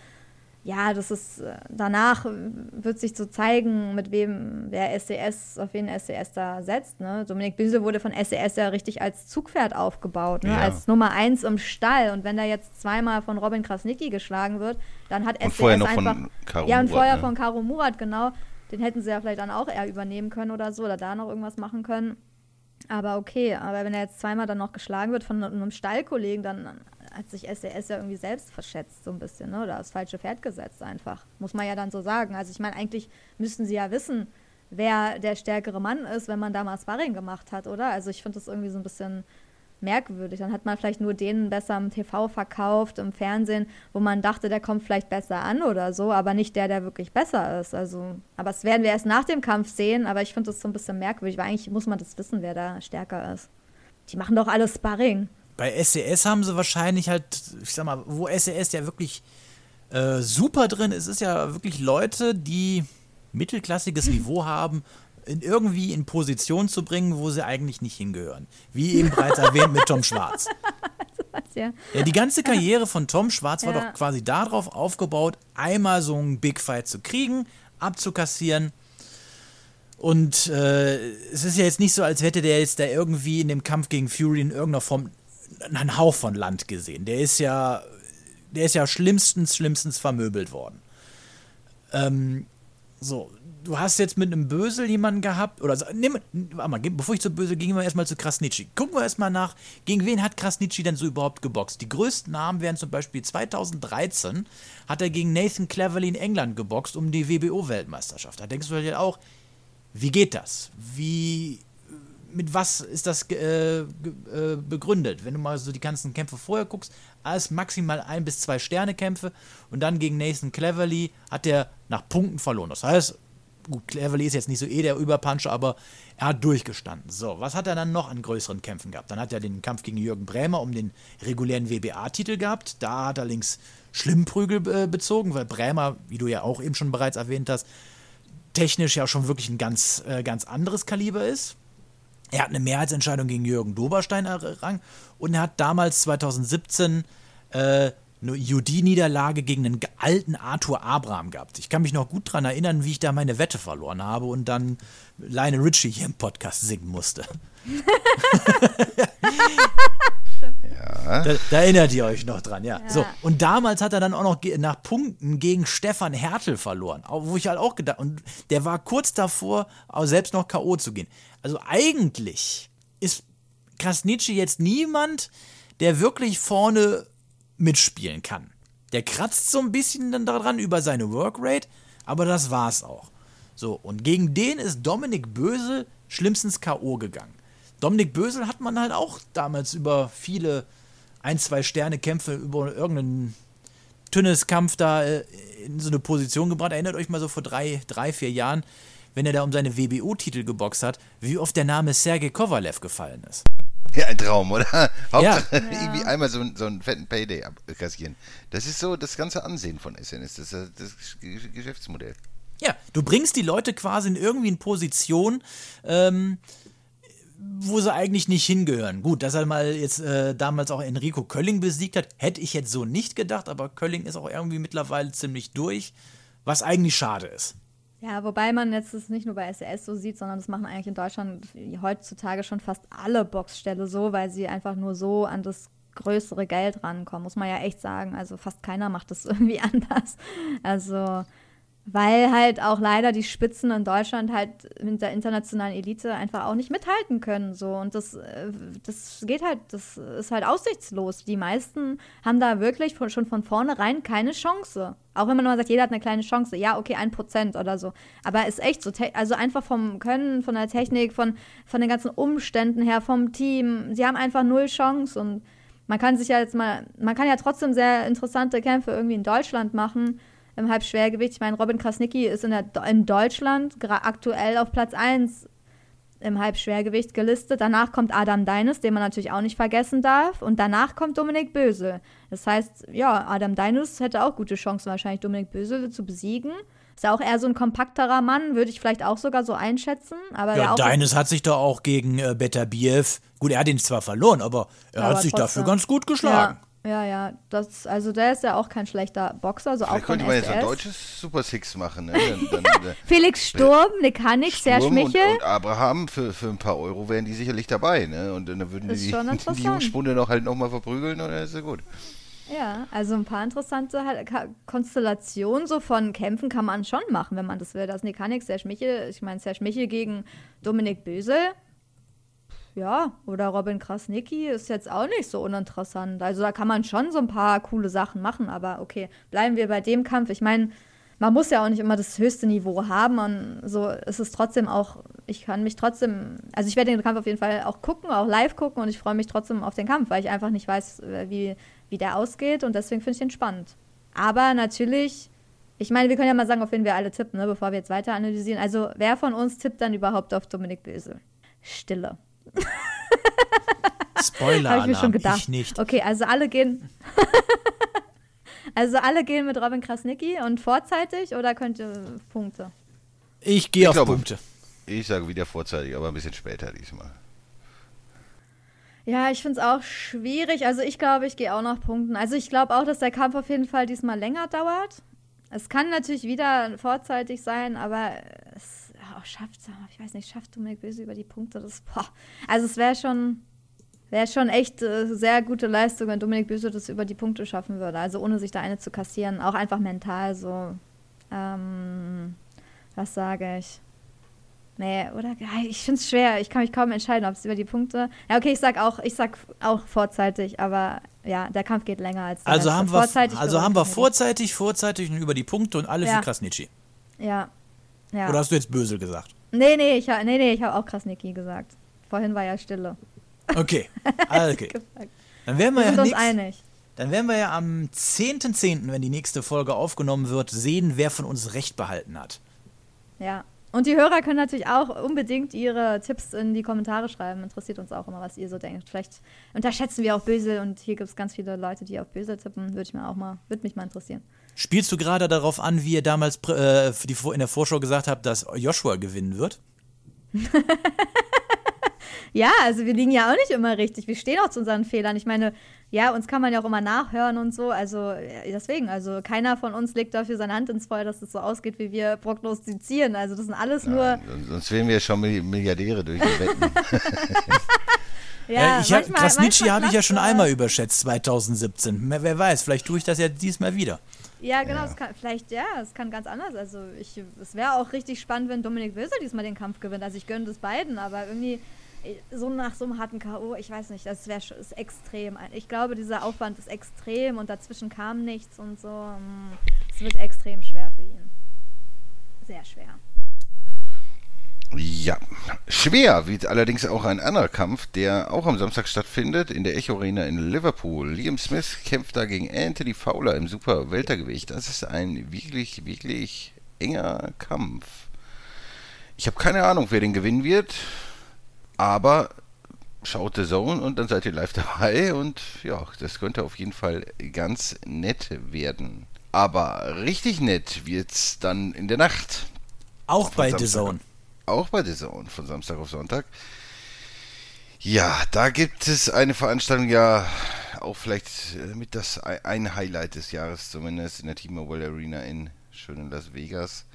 ja, das ist äh, danach wird sich so zeigen, mit wem wer SES, auf wen SES da setzt. Ne? Dominik Büsel wurde von SES ja richtig als Zugpferd aufgebaut, ne? Ja. als Nummer eins im Stall. Und wenn er jetzt zweimal von Robin Krasnicki geschlagen wird, dann hat Und SES vorher noch einfach. von Karo ja, und Murat, vorher ne? von Karo Murat, genau. Den hätten sie ja vielleicht dann auch eher übernehmen können oder so, oder da noch irgendwas machen können. Aber okay, aber wenn er jetzt zweimal dann noch geschlagen wird von einem Stallkollegen, dann hat sich SES ja irgendwie selbst verschätzt, so ein bisschen, ne? oder aufs falsche Pferd gesetzt einfach. Muss man ja dann so sagen. Also ich meine, eigentlich müssten sie ja wissen, wer der stärkere Mann ist, wenn man da mal Sparring gemacht hat, oder? Also ich finde das irgendwie so ein bisschen merkwürdig. Dann hat man vielleicht nur den besser im TV verkauft, im Fernsehen, wo man dachte, der kommt vielleicht besser an oder so, aber nicht der, der wirklich besser ist. Also, aber das werden wir erst nach dem Kampf sehen, aber ich finde das so ein bisschen merkwürdig, weil eigentlich muss man das wissen, wer da stärker ist. Die machen doch alle Sparring. Bei SES haben sie wahrscheinlich halt, ich sag mal, wo SES ja wirklich äh, super drin ist, ist ja wirklich Leute, die mittelklassiges Niveau haben, in irgendwie in Position zu bringen, wo sie eigentlich nicht hingehören. Wie eben bereits erwähnt mit Tom Schwarz. Ja. Ja, die ganze Karriere von Tom Schwarz war Ja. doch quasi darauf aufgebaut, einmal so einen Big Fight zu kriegen, abzukassieren. Und äh, es ist ja jetzt nicht so, als hätte der jetzt da irgendwie in dem Kampf gegen Fury in irgendeiner Form einen Hauch von Land gesehen. Der ist ja, der ist ja schlimmstens, schlimmstens vermöbelt worden. Ähm, so, du hast jetzt mit einem Bösel jemanden gehabt, oder so, warte mal, bevor ich zu Bösel gehen wir erstmal zu Krasnitschi. Gucken wir erstmal nach, gegen wen hat Krasnitschi denn so überhaupt geboxt? Die größten Namen wären zum Beispiel 2013 hat er gegen Nathan Cleverly in England geboxt um die WBO-Weltmeisterschaft. Da denkst du dir auch, wie geht das? Wie, mit was ist das äh, äh, begründet? Wenn du mal so die ganzen Kämpfe vorher guckst, alles maximal ein bis zwei Sterne Kämpfe und dann gegen Nathan Cleverly hat er nach Punkten verloren. Das heißt, gut, Cleverly ist jetzt nicht so eh der Überpuncher, aber er hat durchgestanden. So, was hat er dann noch an größeren Kämpfen gehabt? Dann hat er den Kampf gegen Jürgen Brämer um den regulären WBA-Titel gehabt. Da hat er links Schlimmprügel äh, bezogen, weil Brämer, wie du ja auch eben schon bereits erwähnt hast, technisch ja schon wirklich ein ganz, äh, ganz anderes Kaliber ist. Er hat eine Mehrheitsentscheidung gegen Jürgen Doberstein errang und er hat damals 2017 äh, eine UD-Niederlage gegen einen alten Arthur Abraham gehabt. Ich kann mich noch gut daran erinnern, wie ich da meine Wette verloren habe und dann Lionel Richie hier im Podcast singen musste. Da, da erinnert ihr euch noch dran, ja. Ja. So, und damals hat er dann auch noch ge- nach Punkten gegen Stefan Hertel verloren. Wo ich halt auch gedacht, und der war kurz davor, selbst noch K.O. zu gehen. Also eigentlich ist Krasnitschi jetzt niemand, der wirklich vorne mitspielen kann. Der kratzt so ein bisschen dann daran über seine Workrate, aber das war's auch. So, und gegen den ist Dominik Bösel schlimmstens K.O. gegangen. Dominik Bösel hat man halt auch damals über viele ein, zwei Sterne Kämpfe über irgendeinen Tünnes-Kampf da äh, in so eine Position gebracht. Erinnert euch mal so vor drei, drei vier Jahren, wenn er da um seine WBO-Titel geboxt hat, wie oft der Name Sergei Kovalev gefallen ist. Ja, ein Traum, oder? Hauptsache irgendwie einmal so, einen- so einen fetten Payday abkassieren. Das ist so das ganze Ansehen von SNS, das ist das, das Geschäftsmodell. Ja, du bringst die Leute quasi in irgendwie in Position, ähm, wo sie eigentlich nicht hingehören. Gut, dass er mal jetzt äh, damals auch Enrico Kölling besiegt hat, hätte ich jetzt so nicht gedacht, aber Kölling ist auch irgendwie mittlerweile ziemlich durch, was eigentlich schade ist. Ja, wobei man jetzt das nicht nur bei SES so sieht, sondern das machen eigentlich in Deutschland heutzutage schon fast alle Boxställe so, weil sie einfach nur so an das größere Geld rankommen, muss man ja echt sagen. Also fast keiner macht das irgendwie anders. Also, weil halt auch leider die Spitzen in Deutschland halt mit der internationalen Elite einfach auch nicht mithalten können. So. Und das, äh, das geht halt, das ist halt aussichtslos. Die meisten haben da wirklich von, schon von vornherein keine Chance. Auch wenn man immer sagt, jeder hat eine kleine Chance. Ja, okay, ein Prozent oder so. Aber ist echt so. Also einfach vom Können, von der Technik, von, von den ganzen Umständen her, vom Team. Sie haben einfach null Chance. Und man kann sich ja jetzt mal, man kann ja trotzdem sehr interessante Kämpfe irgendwie in Deutschland machen im Halbschwergewicht. Ich meine, Robin Krasnicki ist in, der, in Deutschland aktuell auf Platz 1 im Halbschwergewicht gelistet. Danach kommt Adam Deines, den man natürlich auch nicht vergessen darf. Und danach kommt Dominik Bösel. Das heißt, ja, Adam Deines hätte auch gute Chancen, wahrscheinlich Dominik Bösel zu besiegen. Ist ja auch eher so ein kompakterer Mann, würde ich vielleicht auch sogar so einschätzen. Aber Ja, Deines hat sich da auch gegen äh, Beterbiev, gut, er hat ihn zwar verloren, aber er Aber hat sich trotzdem. dafür ganz gut geschlagen. Ja, ja, ja. Das, also der ist ja auch kein schlechter Boxer, so auch Vielleicht könnte man jetzt ein deutsches Super Six machen. Ne? Dann, dann, äh, Felix Sturm, Nick Hannig, Serge Sturm und, Michel. und Abraham für, für ein paar Euro wären die sicherlich dabei. Ne? Und dann würden Ist die, die. Jungspunde noch halt nochmal verprügeln und dann ist ja gut. Ja, also ein paar interessante halt, Konstellationen so von Kämpfen kann man schon machen, wenn man das will. Das Nick Hannig, Serge Michel, ich meine Serge Michel gegen Dominik Bösel. Ja, oder Robin Krasnicki ist jetzt auch nicht so uninteressant. Also da kann man schon so ein paar coole Sachen machen, aber okay, bleiben wir bei dem Kampf. Ich meine, man muss ja auch nicht immer das höchste Niveau haben und so ist es trotzdem auch, ich kann mich trotzdem, also ich werde den Kampf auf jeden Fall auch gucken, auch live gucken und ich freue mich trotzdem auf den Kampf, weil ich einfach nicht weiß, äh, wie, wie der ausgeht und deswegen finde ich den spannend. Aber natürlich, ich meine, wir können ja mal sagen, auf wen wir alle tippen, ne, bevor wir jetzt weiter analysieren. Also wer von uns tippt dann überhaupt auf Dominik Bösel? Stille. Spoiler, Habe ich mir schon gedacht. ich nicht. Okay, also alle gehen. also alle gehen mit Robin Krasnicki und vorzeitig oder könnt ihr Punkte? Ich gehe auf glaube- Punkte. Ich sage wieder vorzeitig, aber ein bisschen später diesmal. Ja, ich finde es auch schwierig. Also ich glaube, ich gehe auch nach Punkten. Also ich glaube auch, dass der Kampf auf jeden Fall diesmal länger dauert. Es kann natürlich wieder vorzeitig sein, aber es auch schafft, ich weiß nicht, schafft Dominik Böse über die Punkte. Das, boah. Also es wäre schon, wäre schon echt äh, sehr gute Leistung, wenn Dominik Böse das über die Punkte schaffen würde. Also ohne sich da eine zu kassieren. Auch einfach mental so. Ähm, was sage ich? Nee, oder? Ich finde es schwer. Ich kann mich kaum entscheiden, ob es über die Punkte. Ja, okay, ich sag auch, ich sag auch vorzeitig, aber ja, der Kampf geht länger als Also haben wir, Vorzeitig also haben wir vorzeitig, vorzeitig und über die Punkte und alle Ja. für Krasnitschi. Ja. Ja. Oder hast du jetzt Bösel gesagt? nee, nee, ich, nee, nee, ich habe auch Krasnicki gesagt. Vorhin war ja Stille. Okay. Okay. Dann werden wir, Wir sind ja uns einig. dann werden wir ja am 10.10., wenn die nächste Folge aufgenommen wird, sehen, wer von uns Recht behalten hat. Ja. Und die Hörer können natürlich auch unbedingt ihre Tipps in die Kommentare schreiben. Interessiert uns auch immer, was ihr so denkt. Vielleicht unterschätzen wir auch Bösel und hier gibt es ganz viele Leute, die auf Bösel tippen. Würde ich mir auch mal, würde mich mal interessieren. Spielst du gerade darauf an, wie ihr damals äh, für die, Vor- in der Vorschau gesagt habt, dass Joshua gewinnen wird? Ja, also wir liegen ja auch nicht immer richtig. Wir stehen auch zu unseren Fehlern. Ich meine, ja, uns kann man ja auch immer nachhören und so. Also äh, deswegen, also keiner von uns legt dafür seine Hand ins Feuer, dass es so ausgeht, wie wir prognostizieren. Also das sind alles nur. Sonst wären wir schon Milli- Milliardäre durch die Wetten. Ja, Äh, ich hab, manchmal- Krasnitschi habe ich ja schon einmal überschätzt, 2017. Wer wer weiß, vielleicht tue ich das ja diesmal wieder. Ja, genau, Es kann, vielleicht, ja, es kann ganz anders. Also ich, es wäre auch richtig spannend, wenn Dominik Wilser diesmal den Kampf gewinnt. Also ich gönne das beiden, aber irgendwie äh, so nach so einem harten K.O., ich weiß nicht, das wäre ist extrem. Ich glaube, dieser Aufwand ist extrem und dazwischen kam nichts und so. mm, Es wird extrem schwer für ihn. Sehr schwer. Ja, schwer wird allerdings auch ein anderer Kampf, der auch am Samstag stattfindet, in der Echo Arena in Liverpool. Liam Smith kämpft da gegen Anthony Fowler im Super Weltergewicht. Das ist ein wirklich, wirklich enger Kampf. Ich habe keine Ahnung, wer den gewinnen wird, aber schaut The Zone und dann seid ihr live dabei und ja, das könnte auf jeden Fall ganz nett werden. Aber richtig nett wird's dann in der Nacht. Auch bei. The Zone. Auch bei The Zone von Samstag auf Sonntag. Ja, da gibt es eine Veranstaltung, ja, auch vielleicht äh, mit das ein Highlight des Jahres zumindest in der T-Mobile Arena in schönen Las Vegas.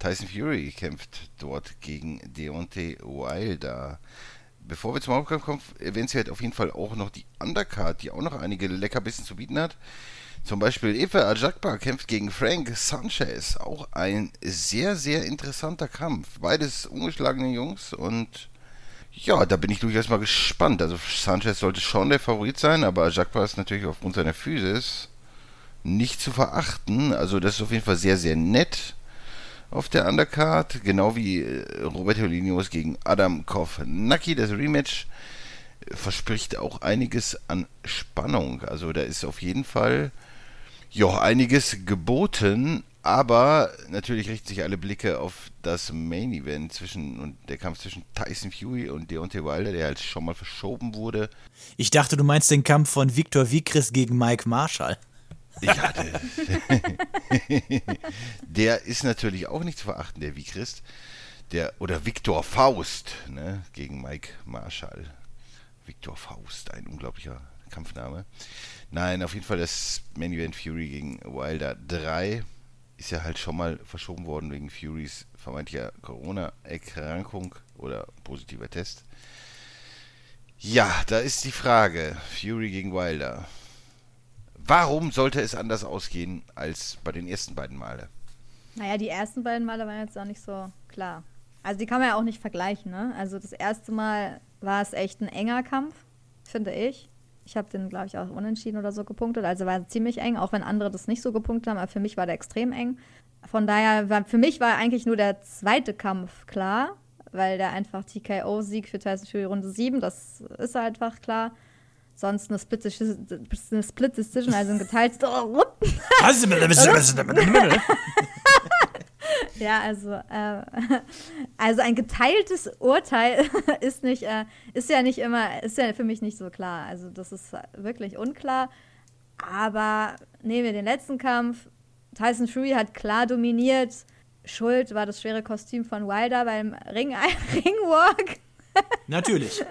Tyson Fury kämpft dort gegen Deontay Wilder. Bevor wir zum Hauptkampf kommen, erwähnenswert auf jeden Fall auch noch die Undercard, die auch noch einige Leckerbissen zu bieten hat. Zum Beispiel Efe Ajakba kämpft gegen Frank Sanchez. Auch ein sehr, sehr interessanter Kampf. Beides ungeschlagene Jungs und ja, da bin ich durchaus mal gespannt. Also Sanchez sollte schon der Favorit sein, aber Ajakba ist natürlich aufgrund seiner Physis nicht zu verachten. Also das ist auf jeden Fall sehr, sehr nett auf der Undercard. Genau wie äh, Roberto Linios gegen Adam Kovnacki. Das Rematch verspricht auch einiges an Spannung. Also da ist auf jeden Fall ja, einiges geboten, Aber natürlich richten sich alle Blicke auf das Main Event zwischen und der Kampf zwischen Tyson Fury und Deontay Wilder, der halt schon mal verschoben wurde. Ich dachte, du meinst den Kampf von Victor Vicris gegen Mike Marshall. Ja, der, der ist natürlich auch nicht zu verachten, der Vicris. Der, oder Victor Faust ne, gegen Mike Marshall. Victor Faust, ein unglaublicher Kampfname. Nein, auf jeden Fall das Main Event Fury gegen Wilder 3 ist ja halt schon mal verschoben worden wegen Furys vermeintlicher Corona-Erkrankung oder positiver Test. Ja, da ist die Frage, Fury gegen Wilder. Warum sollte es anders ausgehen als bei den ersten beiden Male? Naja, die ersten beiden Male waren jetzt auch nicht so klar. Also die kann man ja auch nicht vergleichen, ne? Also das erste Mal war es echt ein enger Kampf, finde ich. Ich habe den, glaube ich, auch unentschieden oder so gepunktet. Also war ziemlich eng, auch wenn andere das nicht so gepunktet haben. Aber für mich war der extrem eng. Von daher, war, für mich war eigentlich nur der zweite Kampf klar, weil der einfach TKO-Sieg für Tyson Fury Runde 7, das ist einfach klar. Sonst eine Split, eine Split Decision, also ein geteiltes. Ja, also, äh, also ein geteiltes Urteil ist nicht, äh, ist ja nicht immer, ist ja für mich nicht so klar. Also das ist wirklich unklar. Aber nehmen wir den letzten Kampf. Tyson Fury hat klar dominiert. Schuld war das schwere Kostüm von Wilder beim Ring Ringwalk. Natürlich.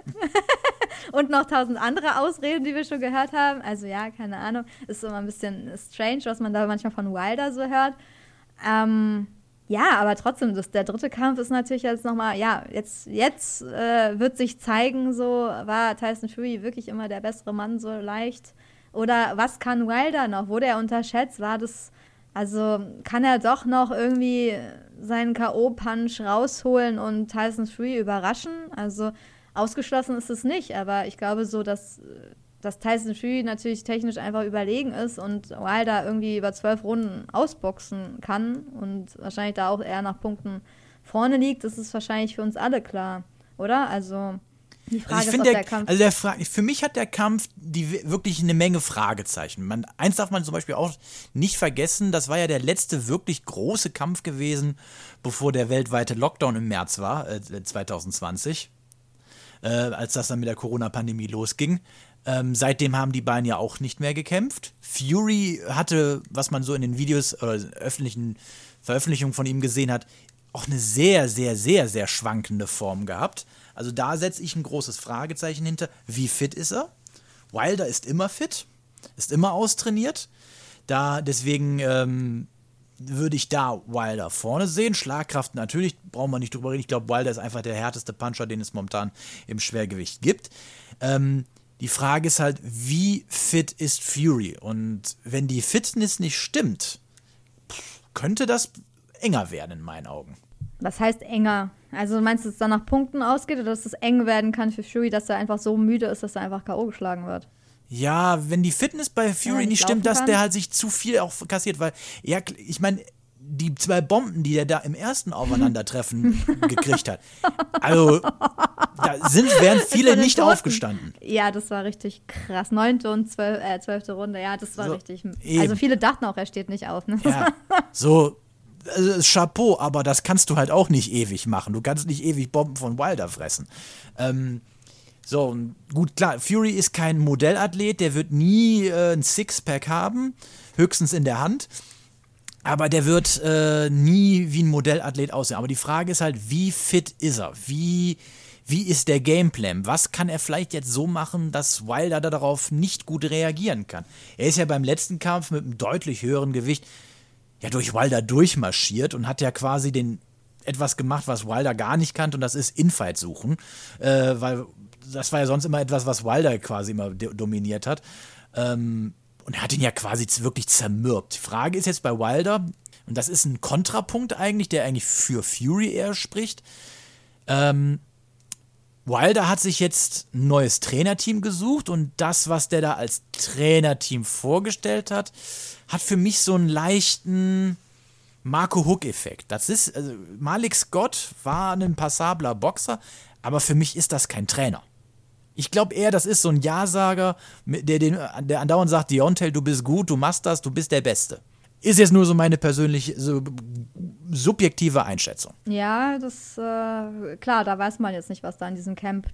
Und noch tausend andere Ausreden, die wir schon gehört haben. Also ja, keine Ahnung. Ist immer ein bisschen strange, was man da manchmal von Wilder so hört. Ähm, ja, aber trotzdem, das, der dritte Kampf ist natürlich jetzt nochmal, ja, jetzt, jetzt äh, wird sich zeigen, so war Tyson Fury wirklich immer der bessere Mann so leicht. Oder was kann Wilder noch? Wurde er unterschätzt? War das, also kann er doch noch irgendwie seinen K.O.-Punch rausholen und Tyson Fury überraschen? Also ausgeschlossen ist es nicht, aber ich glaube so, dass dass Tyson Fury natürlich technisch einfach überlegen ist und Wilder irgendwie über zwölf Runden ausboxen kann und wahrscheinlich da auch eher nach Punkten vorne liegt, das ist wahrscheinlich für uns alle klar, oder? Also die Frage also ich ist, ob der, der Kampf. Also der Fra für mich hat der Kampf die wirklich eine Menge Fragezeichen. Man, eins darf man zum Beispiel auch nicht vergessen, das war ja der letzte wirklich große Kampf gewesen, bevor der weltweite Lockdown im März war, äh, 2020. Äh, als das dann mit der Corona-Pandemie losging. Ähm, seitdem haben die beiden ja auch nicht mehr gekämpft. Fury hatte, was man so in den Videos oder öffentlichen Veröffentlichungen von ihm gesehen hat, auch eine sehr, sehr, sehr, sehr schwankende Form gehabt. Also da setze ich ein großes Fragezeichen hinter. Wie fit ist er? Wilder ist immer fit, ist immer austrainiert. Da deswegen ähm, würde ich da Wilder vorne sehen. Schlagkraft natürlich, brauchen wir nicht drüber reden. Ich glaube, Wilder ist einfach der härteste Puncher, den es momentan im Schwergewicht gibt. Ähm, die Frage ist halt, wie fit ist Fury? Und wenn die Fitness nicht stimmt, könnte das enger werden in meinen Augen. Was heißt enger? Also meinst du, dass es dann nach Punkten ausgeht oder dass es eng werden kann für Fury, dass er einfach so müde ist, dass er einfach K.O. geschlagen wird? Ja, wenn die Fitness bei Fury nicht stimmt, dass kann? der halt sich zu viel auch kassiert, weil, ja, ich meine, die zwei Bomben, die der da im ersten Aufeinandertreffen gekriegt hat, also da sind, wären viele nicht Toten. aufgestanden. Ja, das war richtig krass. Neunte und zwölf, äh, zwölfte Runde, ja, das war So, richtig. eben. Also viele dachten auch, er steht nicht auf. Ne? Ja, so, also Chapeau, aber das kannst du halt auch nicht ewig machen. Du kannst nicht ewig Bomben von Wilder fressen. Ähm, so, gut, klar, Fury ist kein Modellathlet, der wird nie äh, ein Sixpack haben, höchstens in der Hand. Aber der wird äh, nie wie ein Modellathlet aussehen. Aber die Frage ist halt, wie fit ist er? Wie, wie ist der Gameplan? Was kann er vielleicht jetzt so machen, dass Wilder da darauf nicht gut reagieren kann? Er ist ja beim letzten Kampf mit einem deutlich höheren Gewicht ja durch Wilder durchmarschiert und hat ja quasi den etwas gemacht, was Wilder gar nicht kannte, und das ist Infight suchen. Äh, weil das war ja sonst immer etwas, was Wilder quasi immer do- dominiert hat. Ähm, und er hat ihn ja quasi wirklich zermürbt. Die Frage ist jetzt bei Wilder, und das ist ein Kontrapunkt eigentlich, der eigentlich für Fury eher spricht. Ähm, Wilder hat sich jetzt ein neues Trainerteam gesucht und das, was der da als Trainerteam vorgestellt hat, hat für mich so einen leichten Marco Hook-Effekt. Das ist, also Malik Scott war ein passabler Boxer, aber für mich ist das kein Trainer. Ich glaube eher, das ist so ein Ja-Sager, der, der andauernd sagt, Deontay, du bist gut, du machst das, du bist der Beste. Ist jetzt nur so meine persönliche, so subjektive Einschätzung. Ja, das, äh, klar, da weiß man jetzt nicht, was da in diesem Camp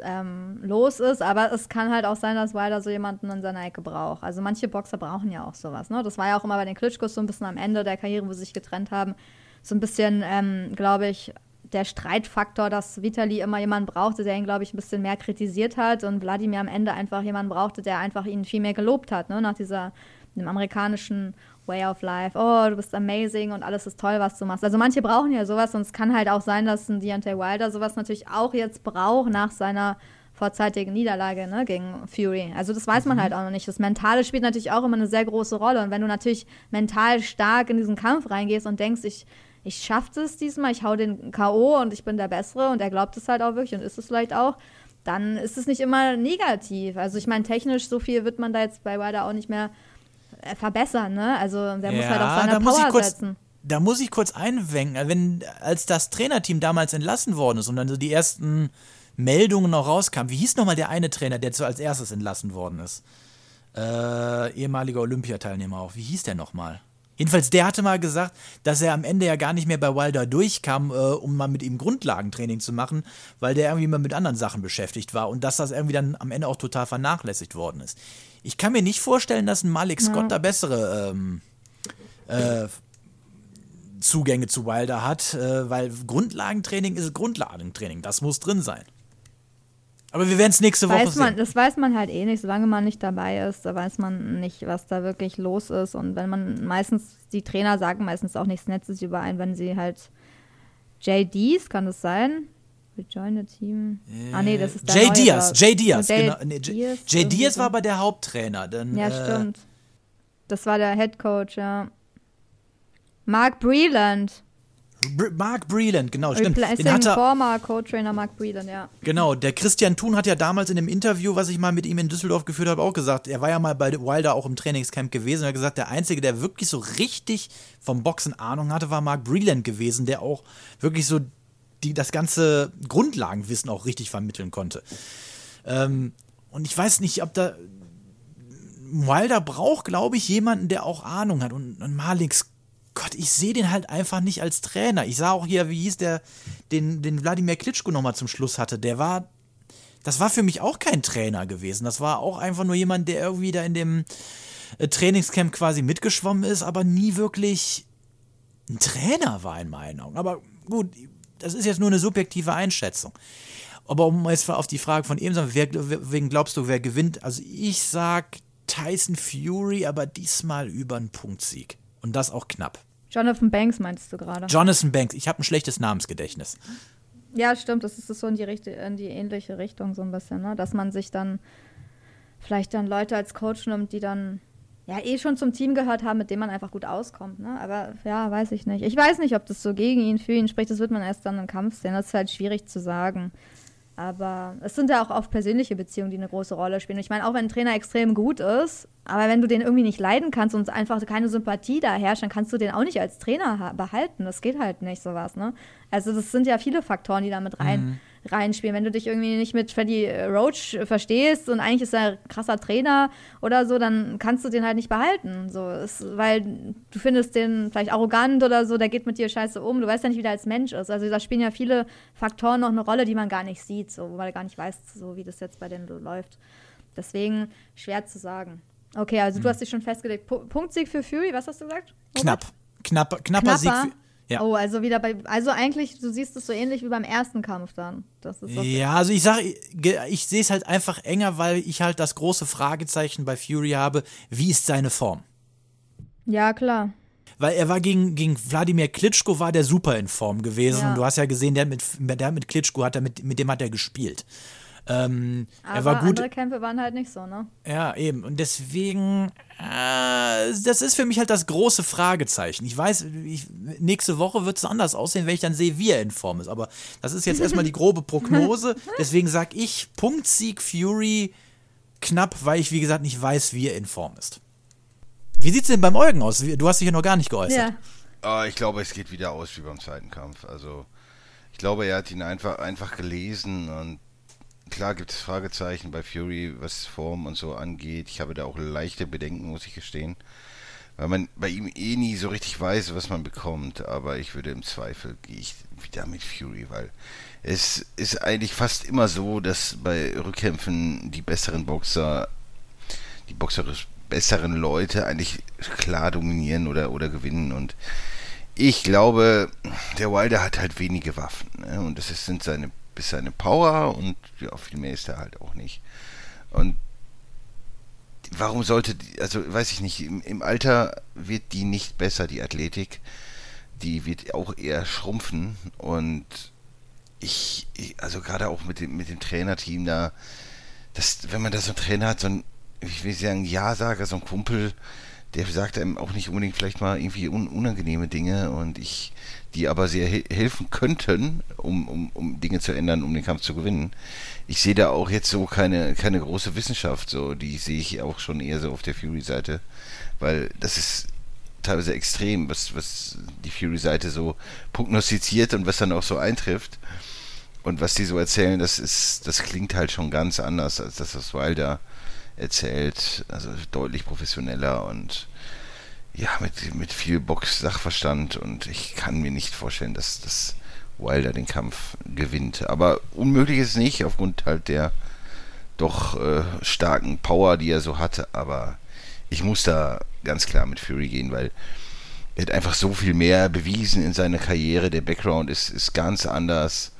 ähm, los ist, aber es kann halt auch sein, dass Wilder so jemanden in seiner Ecke braucht. Also manche Boxer brauchen ja auch sowas. Ne? Das war ja auch immer bei den Klitschkos so ein bisschen am Ende der Karriere, wo sie sich getrennt haben, so ein bisschen, ähm, glaube ich, der Streitfaktor, dass Vitali immer jemanden brauchte, der ihn, glaube ich, ein bisschen mehr kritisiert hat und Wladimir am Ende einfach jemanden brauchte, der einfach ihn viel mehr gelobt hat, ne? nach dieser, dem amerikanischen Way of Life, oh, du bist amazing und alles ist toll, was du machst. Also manche brauchen ja sowas und es kann halt auch sein, dass ein Deontay Wilder sowas natürlich auch jetzt braucht nach seiner vorzeitigen Niederlage ne, gegen Fury. Also das weiß man halt auch noch nicht. Das Mentale spielt natürlich auch immer eine sehr große Rolle und wenn du natürlich mental stark in diesen Kampf reingehst und denkst, ich ich schaffe es diesmal, ich hau den K.O. und ich bin der Bessere und er glaubt es halt auch wirklich und ist es vielleicht auch, dann ist es nicht immer negativ. Also ich meine, technisch so viel wird man da jetzt bei Wilder auch nicht mehr äh, verbessern, ne? Also der muss halt auf seine Power kurz, setzen. Da muss ich kurz einwenken, wenn als das Trainerteam damals entlassen worden ist und dann so die ersten Meldungen noch rauskamen, wie hieß nochmal der eine Trainer, der so als erstes entlassen worden ist? Äh, ehemaliger Olympiateilnehmer auch. Wie hieß der nochmal? Jedenfalls, der hatte mal gesagt, dass er am Ende ja gar nicht mehr bei Wilder durchkam, äh, um mal mit ihm Grundlagentraining zu machen, weil der irgendwie mal mit anderen Sachen beschäftigt war und dass das irgendwie dann am Ende auch total vernachlässigt worden ist. Ich kann mir nicht vorstellen, dass ein Malik Scott Ja. da bessere ähm, äh, Zugänge zu Wilder hat, äh, weil Grundlagentraining ist Grundlagentraining. Das muss drin sein. Aber wir werden es nächste Woche Weiß man, sehen. das weiß man halt eh nicht, solange man nicht dabei ist, da weiß man nicht, was da wirklich los ist. Und wenn man meistens, die Trainer sagen meistens auch nichts Nettes über einen, wenn sie halt JDs, kann das sein? Rejoin the Team. ah, nee, das ist der Jay neue, Diaz, Jay Diaz, Jay genau. Nee, J- Diaz, Jay war aber der Haupttrainer. Dann, Ja, äh, stimmt. Das war der Head Coach, ja. Mark Breland. Br Mark Breland, genau, stimmt. Den Replacing hat er, former Co-Trainer Mark Breland, ja. genau, der Christian Thun hat ja damals in dem Interview, was ich mal mit ihm in Düsseldorf geführt habe, auch gesagt, er war ja mal bei Wilder auch im Trainingscamp gewesen und er hat gesagt, der Einzige, der wirklich so richtig vom Boxen Ahnung hatte, war Mark Breland gewesen, der auch wirklich so die, das ganze Grundlagenwissen auch richtig vermitteln konnte. Ähm, und ich weiß nicht, ob da Wilder braucht, glaube ich, jemanden, der auch Ahnung hat. Und, und Malik Gott, ich sehe den halt einfach nicht als Trainer. Ich sah auch hier, wie hieß der, den, den Wladimir Klitschko nochmal zum Schluss hatte. Der war, das war für mich auch kein Trainer gewesen. Das war auch einfach nur jemand, der irgendwie da in dem äh, Trainingscamp quasi mitgeschwommen ist, aber nie wirklich ein Trainer war in meinen Augen. Aber gut, das ist jetzt nur eine subjektive Einschätzung. Aber um jetzt auf die Frage von eben zu sagen, wegen glaubst du, wer gewinnt? Also ich sag Tyson Fury, aber diesmal über einen Punktsieg. Und das auch knapp. Jonathan Banks meinst du gerade? Jonathan Banks, ich habe ein schlechtes Namensgedächtnis. Ja, stimmt, das ist so in die, Richt in die ähnliche Richtung so ein bisschen, ne? Dass man sich dann vielleicht dann Leute als Coach nimmt, die dann ja eh schon zum Team gehört haben, mit dem man einfach gut auskommt, ne? Aber ja, weiß ich nicht. Ich weiß nicht, ob das so gegen ihn, für ihn spricht, das wird man erst dann im Kampf sehen. Das ist halt schwierig zu sagen. Aber es sind ja auch oft persönliche Beziehungen, die eine große Rolle spielen. Und ich meine, auch wenn ein Trainer extrem gut ist, aber wenn du den irgendwie nicht leiden kannst und einfach keine Sympathie da herrscht, dann kannst du den auch nicht als Trainer ha- behalten. Das geht halt nicht, sowas, ne? Also das sind ja viele Faktoren, die da mit rein, reinspielen. Wenn du dich irgendwie nicht mit Freddy Roach verstehst und eigentlich ist er ein krasser Trainer oder so, dann kannst du den halt nicht behalten. So, es, weil du findest den vielleicht arrogant oder so, der geht mit dir scheiße um. Du weißt ja nicht, wie der als Mensch ist. Also da spielen ja viele Faktoren noch eine Rolle, die man gar nicht sieht, so, weil du gar nicht weißt, so wie das jetzt bei denen so läuft. Deswegen schwer zu sagen. Okay, also du hast dich schon festgelegt. Pu Punktsieg für Fury, was hast du gesagt? Knapp. Knapp, knapper Sieg. Knapper? Für, ja. Oh, also wieder bei. Also eigentlich, du siehst es so ähnlich wie beim ersten Kampf dann. Das ist das Ja, also ich sage, ich, ich sehe es halt einfach enger, weil ich halt das große Fragezeichen bei Fury habe, wie ist seine Form? ja, klar. Weil er war gegen, gegen Wladimir Klitschko war der super in Form gewesen Ja. und du hast ja gesehen, der mit, der mit Klitschko hat er mit, mit dem hat er gespielt. Ähm, Aber er war gut. andere Kämpfe waren halt nicht so, ne? Ja, eben. Und deswegen, äh, das ist für mich halt das große Fragezeichen. Ich weiß, ich, nächste Woche wird es anders aussehen, wenn ich dann sehe, wie er in Form ist. Aber das ist jetzt erstmal die grobe Prognose. Deswegen sage ich Punktsieg Fury knapp, weil ich, wie gesagt, nicht weiß, wie er in Form ist. Wie sieht es denn beim Eugen aus? Du hast dich ja noch gar nicht geäußert. Ja. Ah, ich glaube, es geht wieder aus wie beim zweiten Kampf. Also, ich glaube, er hat ihn einfach, einfach gelesen und klar gibt es Fragezeichen bei Fury, was Form und so angeht. Ich habe da auch leichte Bedenken, muss ich gestehen. weil man bei ihm eh nie so richtig weiß, was man bekommt. Aber ich würde im Zweifel gehe ich wieder mit Fury, weil es ist eigentlich fast immer so, dass bei Rückkämpfen die besseren Boxer, die boxerisch besseren Leute eigentlich klar dominieren oder, oder gewinnen. Und ich glaube, der Wilder hat halt wenige Waffen. Ne? Und das sind seine, bis seine Power und ja, viel mehr ist er halt auch nicht. Und warum sollte, die, also weiß ich nicht, im, im Alter wird die nicht besser, die Athletik. Die wird auch eher schrumpfen und ich, ich also gerade auch mit dem, mit dem Trainerteam da, das, wenn man da so einen Trainer hat, so ein, ich will sagen, Ja-Sager, so ein Kumpel, der sagt einem auch nicht unbedingt vielleicht mal irgendwie un unangenehme Dinge und ich, die aber sehr he helfen könnten, um, um, um Dinge zu ändern, um den Kampf zu gewinnen. Ich sehe da auch jetzt so keine, keine große Wissenschaft, so, die sehe ich auch schon eher so auf der Fury-Seite, weil das ist teilweise extrem, was, was die Fury-Seite so prognostiziert und was dann auch so eintrifft. Und was die so erzählen, das ist, das klingt halt schon ganz anders als das, was Wilder erzählt. Also deutlich professioneller und ja, mit, mit viel Box-Sachverstand und ich kann mir nicht vorstellen, dass das Wilder den Kampf gewinnt. Aber unmöglich ist es nicht, aufgrund halt der doch äh, starken Power, die er so hatte. Aber ich muss da ganz klar mit Fury gehen, weil er hat einfach so viel mehr bewiesen in seiner Karriere. Der Background ist, ist ganz anders.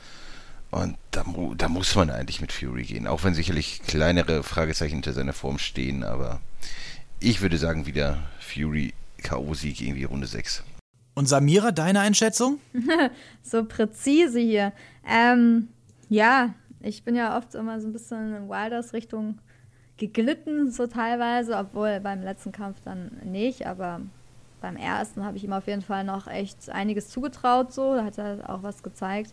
Und da, da muss man eigentlich mit Fury gehen, auch wenn sicherlich kleinere Fragezeichen hinter seiner Form stehen, aber ich würde sagen, wieder Fury K.O.-Sieg irgendwie Runde 6. Und Samira, deine Einschätzung? so präzise hier. Ähm, ja, ich bin ja oft immer so ein bisschen in Wilders Richtung geglitten, so teilweise, obwohl beim letzten Kampf dann nicht, aber beim ersten habe ich ihm auf jeden Fall noch echt einiges zugetraut, so, da hat er auch was gezeigt.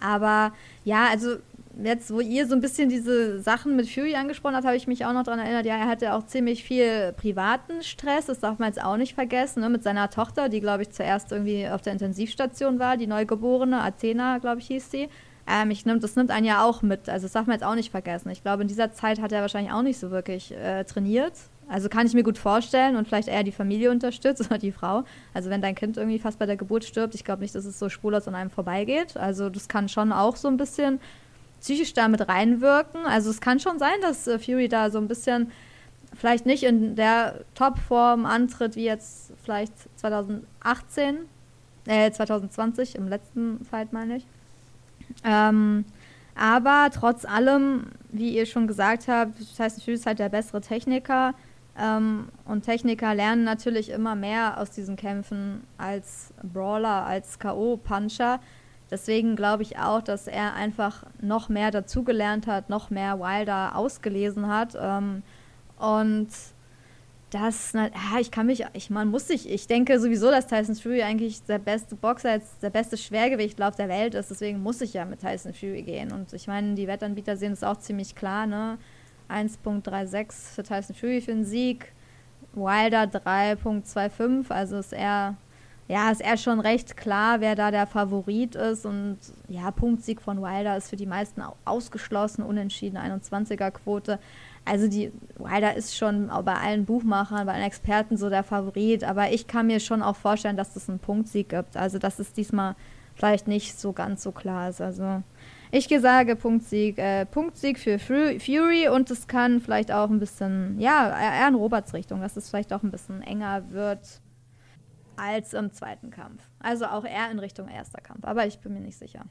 Aber ja, also jetzt, wo ihr so ein bisschen diese Sachen mit Fury angesprochen habt, habe ich mich auch noch daran erinnert, ja, er hatte auch ziemlich viel privaten Stress, das darf man jetzt auch nicht vergessen, ne, mit seiner Tochter, die, glaube ich, zuerst irgendwie auf der Intensivstation war, die Neugeborene, Athena, glaube ich, hieß sie. Ähm, ich nehm, das nimmt einen ja auch mit, also das darf man jetzt auch nicht vergessen. Ich glaube, in dieser Zeit hat er wahrscheinlich auch nicht so wirklich äh, trainiert, also kann ich mir gut vorstellen und vielleicht eher die Familie unterstützt oder die Frau. Also wenn dein Kind irgendwie fast bei der Geburt stirbt, ich glaube nicht, dass es so spurlos an einem vorbeigeht. Also das kann schon auch so ein bisschen psychisch damit reinwirken. Also es kann schon sein, dass äh, Fury da so ein bisschen vielleicht nicht in der Topform antritt wie jetzt vielleicht 2018, äh 2020 im letzten Fight meine ich. Ähm, aber trotz allem, wie ihr schon gesagt habt, das heißt, Fury ist halt der bessere Techniker. Ähm, und Techniker lernen natürlich immer mehr aus diesen Kämpfen als Brawler, als K.O.-Puncher. Deswegen glaube ich auch, dass er einfach noch mehr dazugelernt hat, noch mehr Wilder ausgelesen hat. Ähm, und das, na, ja, ich kann mich, ich, man muss sich, ich denke sowieso, dass Tyson Fury eigentlich der beste Boxer, der beste Schwergewichtler auf der Welt ist. Deswegen muss ich ja mit Tyson Fury gehen. Und ich meine, die Wettanbieter sehen es auch ziemlich klar, ne? 1.36 für Tyson Fury für den Sieg. Wilder 3.25, also ist er, ja, ist er schon recht klar, wer da der Favorit ist. Und ja, Punktsieg von Wilder ist für die meisten ausgeschlossen, unentschieden, 21er Quote. Also die Wilder ist schon bei allen Buchmachern, bei allen Experten so der Favorit, aber ich kann mir schon auch vorstellen, dass es einen Punktsieg gibt. Also dass es diesmal vielleicht nicht so ganz so klar ist. Also ich sage Punktsieg, äh, Punktsieg für Fury und es kann vielleicht auch ein bisschen, ja, eher in Roberts Richtung, dass es vielleicht auch ein bisschen enger wird als im zweiten Kampf. Also auch eher in Richtung erster Kampf, aber ich bin mir nicht sicher.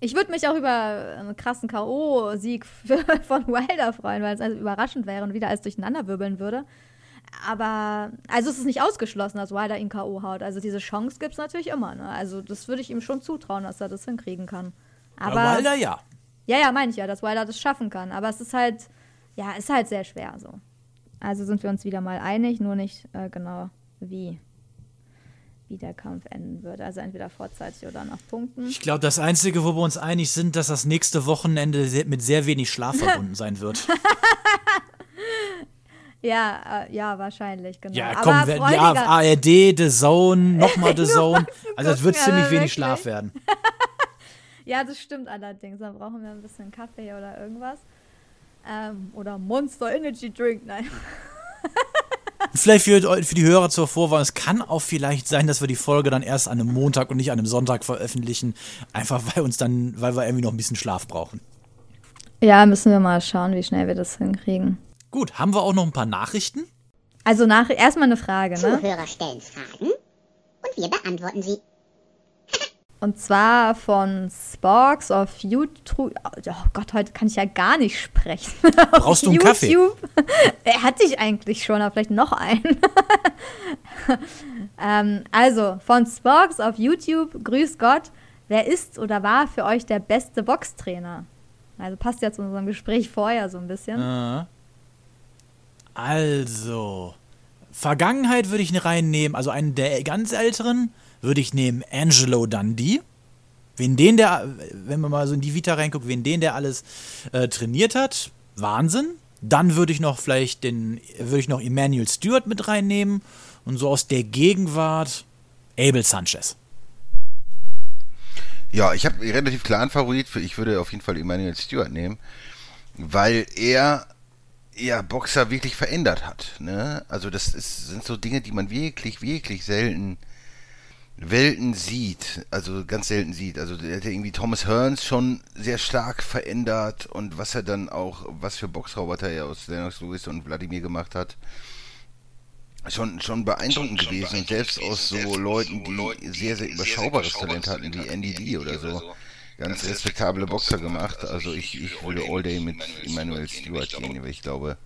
Ich würde mich auch über einen krassen K.O.-Sieg von Wilder freuen, weil es also überraschend wäre und wieder alles durcheinanderwirbeln würde. Aber, also es ist nicht ausgeschlossen, dass Wilder ihn K.O. haut. Also diese Chance gibt es natürlich immer. Ne? Also das würde ich ihm schon zutrauen, dass er das hinkriegen kann. Aber Bei Wilder ja. Ja, ja, meine ich ja, dass Wilder das schaffen kann. Aber es ist halt, ja, ist halt sehr schwer so. Also sind wir uns wieder mal einig, nur nicht äh, genau wie, wie der Kampf enden wird. Also entweder vorzeitig oder nach Punkten. Ich glaube, das Einzige, wo wir uns einig sind, dass das nächste Wochenende mit sehr wenig Schlaf verbunden sein wird. Ja, äh, ja, wahrscheinlich, genau. Ja, komm, Aber wir, ja, ARD, The Zone, nochmal The Zone. Also es wird ziemlich wenig. Schlaf werden. Ja, das stimmt allerdings. Da brauchen wir ein bisschen Kaffee oder irgendwas. Ähm, oder Monster Energy Drink, nein. Vielleicht für, für die Hörer zur Vorwahl, es kann auch vielleicht sein, dass wir die Folge dann erst an einem Montag und nicht an einem Sonntag veröffentlichen. Einfach weil uns dann, weil wir irgendwie noch ein bisschen Schlaf brauchen. Ja, müssen wir mal schauen, wie schnell wir das hinkriegen. Gut, haben wir auch noch ein paar Nachrichten? Also nach, erstmal eine Frage, ne? Zuhörer stellen Fragen und wir beantworten sie. Und zwar von Sporks auf YouTube. Oh Gott, heute kann ich ja gar nicht sprechen. Brauchst du einen Kaffee? Er hatte ich eigentlich schon, aber vielleicht noch einen. ähm, also, von Sporks auf YouTube, grüß Gott. Wer ist oder war für euch der beste Boxtrainer? Also passt ja zu unserem Gespräch vorher so ein bisschen. Äh. Also, Vergangenheit würde ich reinnehmen, also einen der ganz älteren würde ich nehmen Angelo Dundee. Wen den der, wenn man mal so in die Vita reinguckt, wen den der alles äh, trainiert hat, Wahnsinn. Dann würde ich noch vielleicht den, würde ich noch Emmanuel Stewart mit reinnehmen und so aus der Gegenwart Abel Sanchez. Ja, ich habe relativ klaren Favorit. Für, ich würde auf jeden Fall Emmanuel Stewart nehmen, weil er ja Boxer wirklich verändert hat. Ne? Also das ist, sind so Dinge, die man wirklich, wirklich selten Welten sieht, also ganz selten sieht. Also der hat ja irgendwie Thomas Hearns schon sehr stark verändert und was er dann auch, was für Boxroboter er aus Lennox Lewis und Wladimir gemacht hat, schon, schon beeindruckend schon, gewesen. und selbst aus so Leuten, die sehr, sehr überschaubares Talent hatten, wie Andy Lee oder so, ganz respektable Boxer gemacht. Also ich, ich würde All Day mit Emmanuel Stewart gehen, weil ich glaube,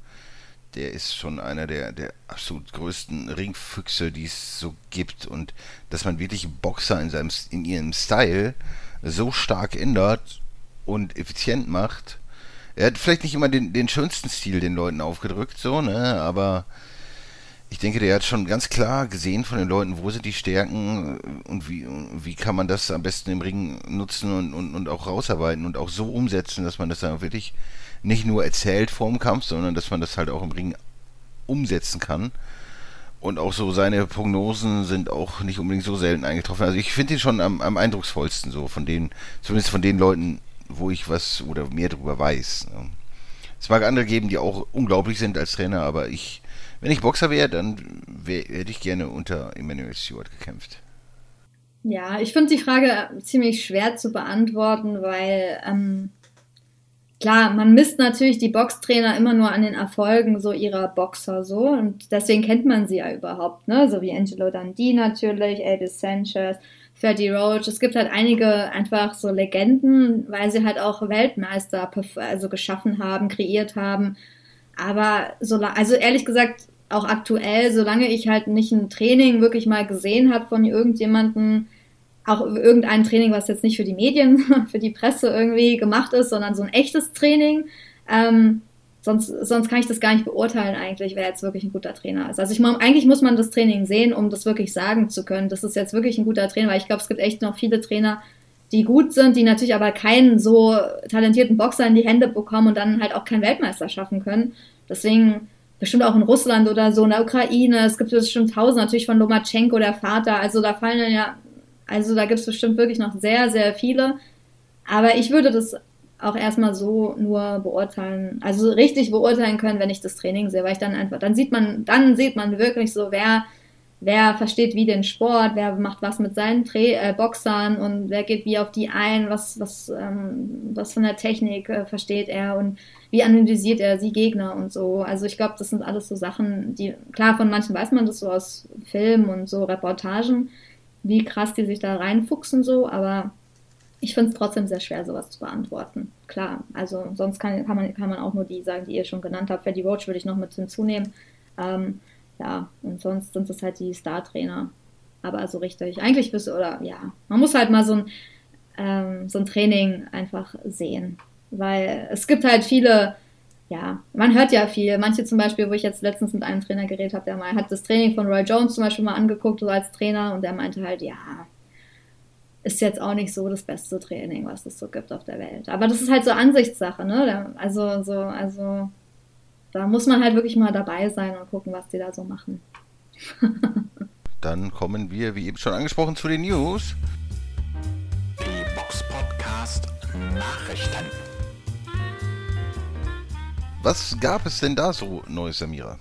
der ist schon einer der, der absolut größten Ringfüchse, die es so gibt. Und dass man wirklich Boxer in, seinem, in ihrem Style so stark ändert und effizient macht. Er hat vielleicht nicht immer den, den schönsten Stil den Leuten aufgedrückt, so, ne? Aber ich denke, der hat schon ganz klar gesehen von den Leuten, wo sind die Stärken und wie, wie kann man das am besten im Ring nutzen und, und, und auch rausarbeiten und auch so umsetzen, dass man das dann wirklich nicht nur erzählt vorm Kampf, sondern dass man das halt auch im Ring umsetzen kann. Und auch so seine Prognosen sind auch nicht unbedingt so selten eingetroffen. Also ich finde ihn schon am, am eindrucksvollsten so von den, zumindest von den Leuten, wo ich was oder mehr darüber weiß. Es mag andere geben, die auch unglaublich sind als Trainer, aber ich, wenn ich Boxer wäre, dann wär, hätte ich gerne unter Emmanuel Stewart gekämpft. Ja, ich finde die Frage ziemlich schwer zu beantworten, weil ähm, klar, man misst natürlich die Boxtrainer immer nur an den Erfolgen so ihrer Boxer so und deswegen kennt man sie ja überhaupt, ne? So wie Angelo Dundee natürlich, Elvis Sanchez, Freddie Roach. Es gibt halt einige einfach so Legenden, weil sie halt auch Weltmeister also geschaffen haben, kreiert haben. Aber so, also ehrlich gesagt, auch aktuell, solange ich halt nicht ein Training wirklich mal gesehen habe von irgendjemandem, auch irgendein Training, was jetzt nicht für die Medien, für die Presse irgendwie gemacht ist, sondern so ein echtes Training. Ähm, sonst, sonst kann ich das gar nicht beurteilen eigentlich, wer jetzt wirklich ein guter Trainer ist. Also ich eigentlich muss man das Training sehen, um das wirklich sagen zu können. Das ist jetzt wirklich ein guter Trainer, weil ich glaube, es gibt echt noch viele Trainer, die gut sind, die natürlich aber keinen so talentierten Boxer in die Hände bekommen und dann halt auch keinen Weltmeister schaffen können. Deswegen bestimmt auch in Russland oder so, in der Ukraine, es gibt bestimmt tausend natürlich von Lomachenko, der Vater, also da fallen dann ja also da gibt es bestimmt wirklich noch sehr, sehr viele. Aber ich würde das auch erstmal so nur beurteilen, also richtig beurteilen können, wenn ich das Training sehe, weil ich dann einfach, dann sieht man, dann sieht man wirklich so, wer, wer versteht wie den Sport, wer macht was mit seinen Tra äh, Boxern und wer geht wie auf die ein, was, was, ähm, was von der Technik äh, versteht er und wie analysiert er die Gegner und so. Also ich glaube, das sind alles so Sachen, die, klar, von manchen weiß man das so aus Filmen und so Reportagen, wie krass die sich da reinfuchsen so, aber ich finde es trotzdem sehr schwer, sowas zu beantworten. Klar, also sonst kann, kann, man, kann man auch nur die sagen, die ihr schon genannt habt. Freddie Roach würde ich noch mit hinzunehmen. Ähm, ja, und sonst sind es halt die Star-Trainer. Aber so richtig, eigentlich bist du, oder ja, man muss halt mal so ein, ähm, so ein Training einfach sehen. Weil es gibt halt viele ja, man hört ja viel. Manche zum Beispiel, wo ich jetzt letztens mit einem Trainer geredet habe, der mal hat das Training von Roy Jones zum Beispiel mal angeguckt, so als Trainer, und der meinte halt, ja, ist jetzt auch nicht so das beste Training, was es so gibt auf der Welt. Aber das ist halt so Ansichtssache, ne? Also, so, also, da muss man halt wirklich mal dabei sein und gucken, was die da so machen. Dann kommen wir, wie eben schon angesprochen, zu den News. Die Box Podcast Nachrichten. Was gab es denn da so Neues, Samira?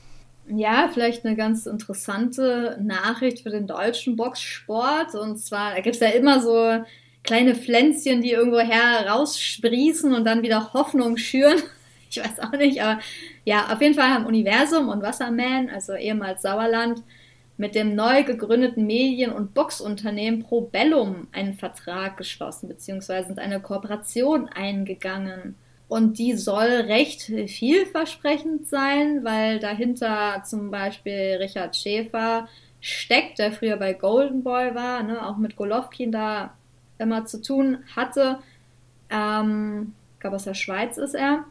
Ja, vielleicht eine ganz interessante Nachricht für den deutschen Boxsport. Und zwar, da gibt es ja immer so kleine Pflänzchen, die irgendwo heraussprießen und dann wieder Hoffnung schüren. Ich weiß auch nicht, aber ja, auf jeden Fall haben Universum und Wasserman, also ehemals Sauerland, mit dem neu gegründeten Medien- und Boxunternehmen Probellum einen Vertrag geschlossen, beziehungsweise eine Kooperation eingegangen. Und die soll recht vielversprechend sein, weil dahinter zum Beispiel Richard Schäfer steckt, der früher bei Golden Boy war, ne, auch mit Golovkin da immer zu tun hatte. Ähm, ich glaube, aus der Schweiz ist er.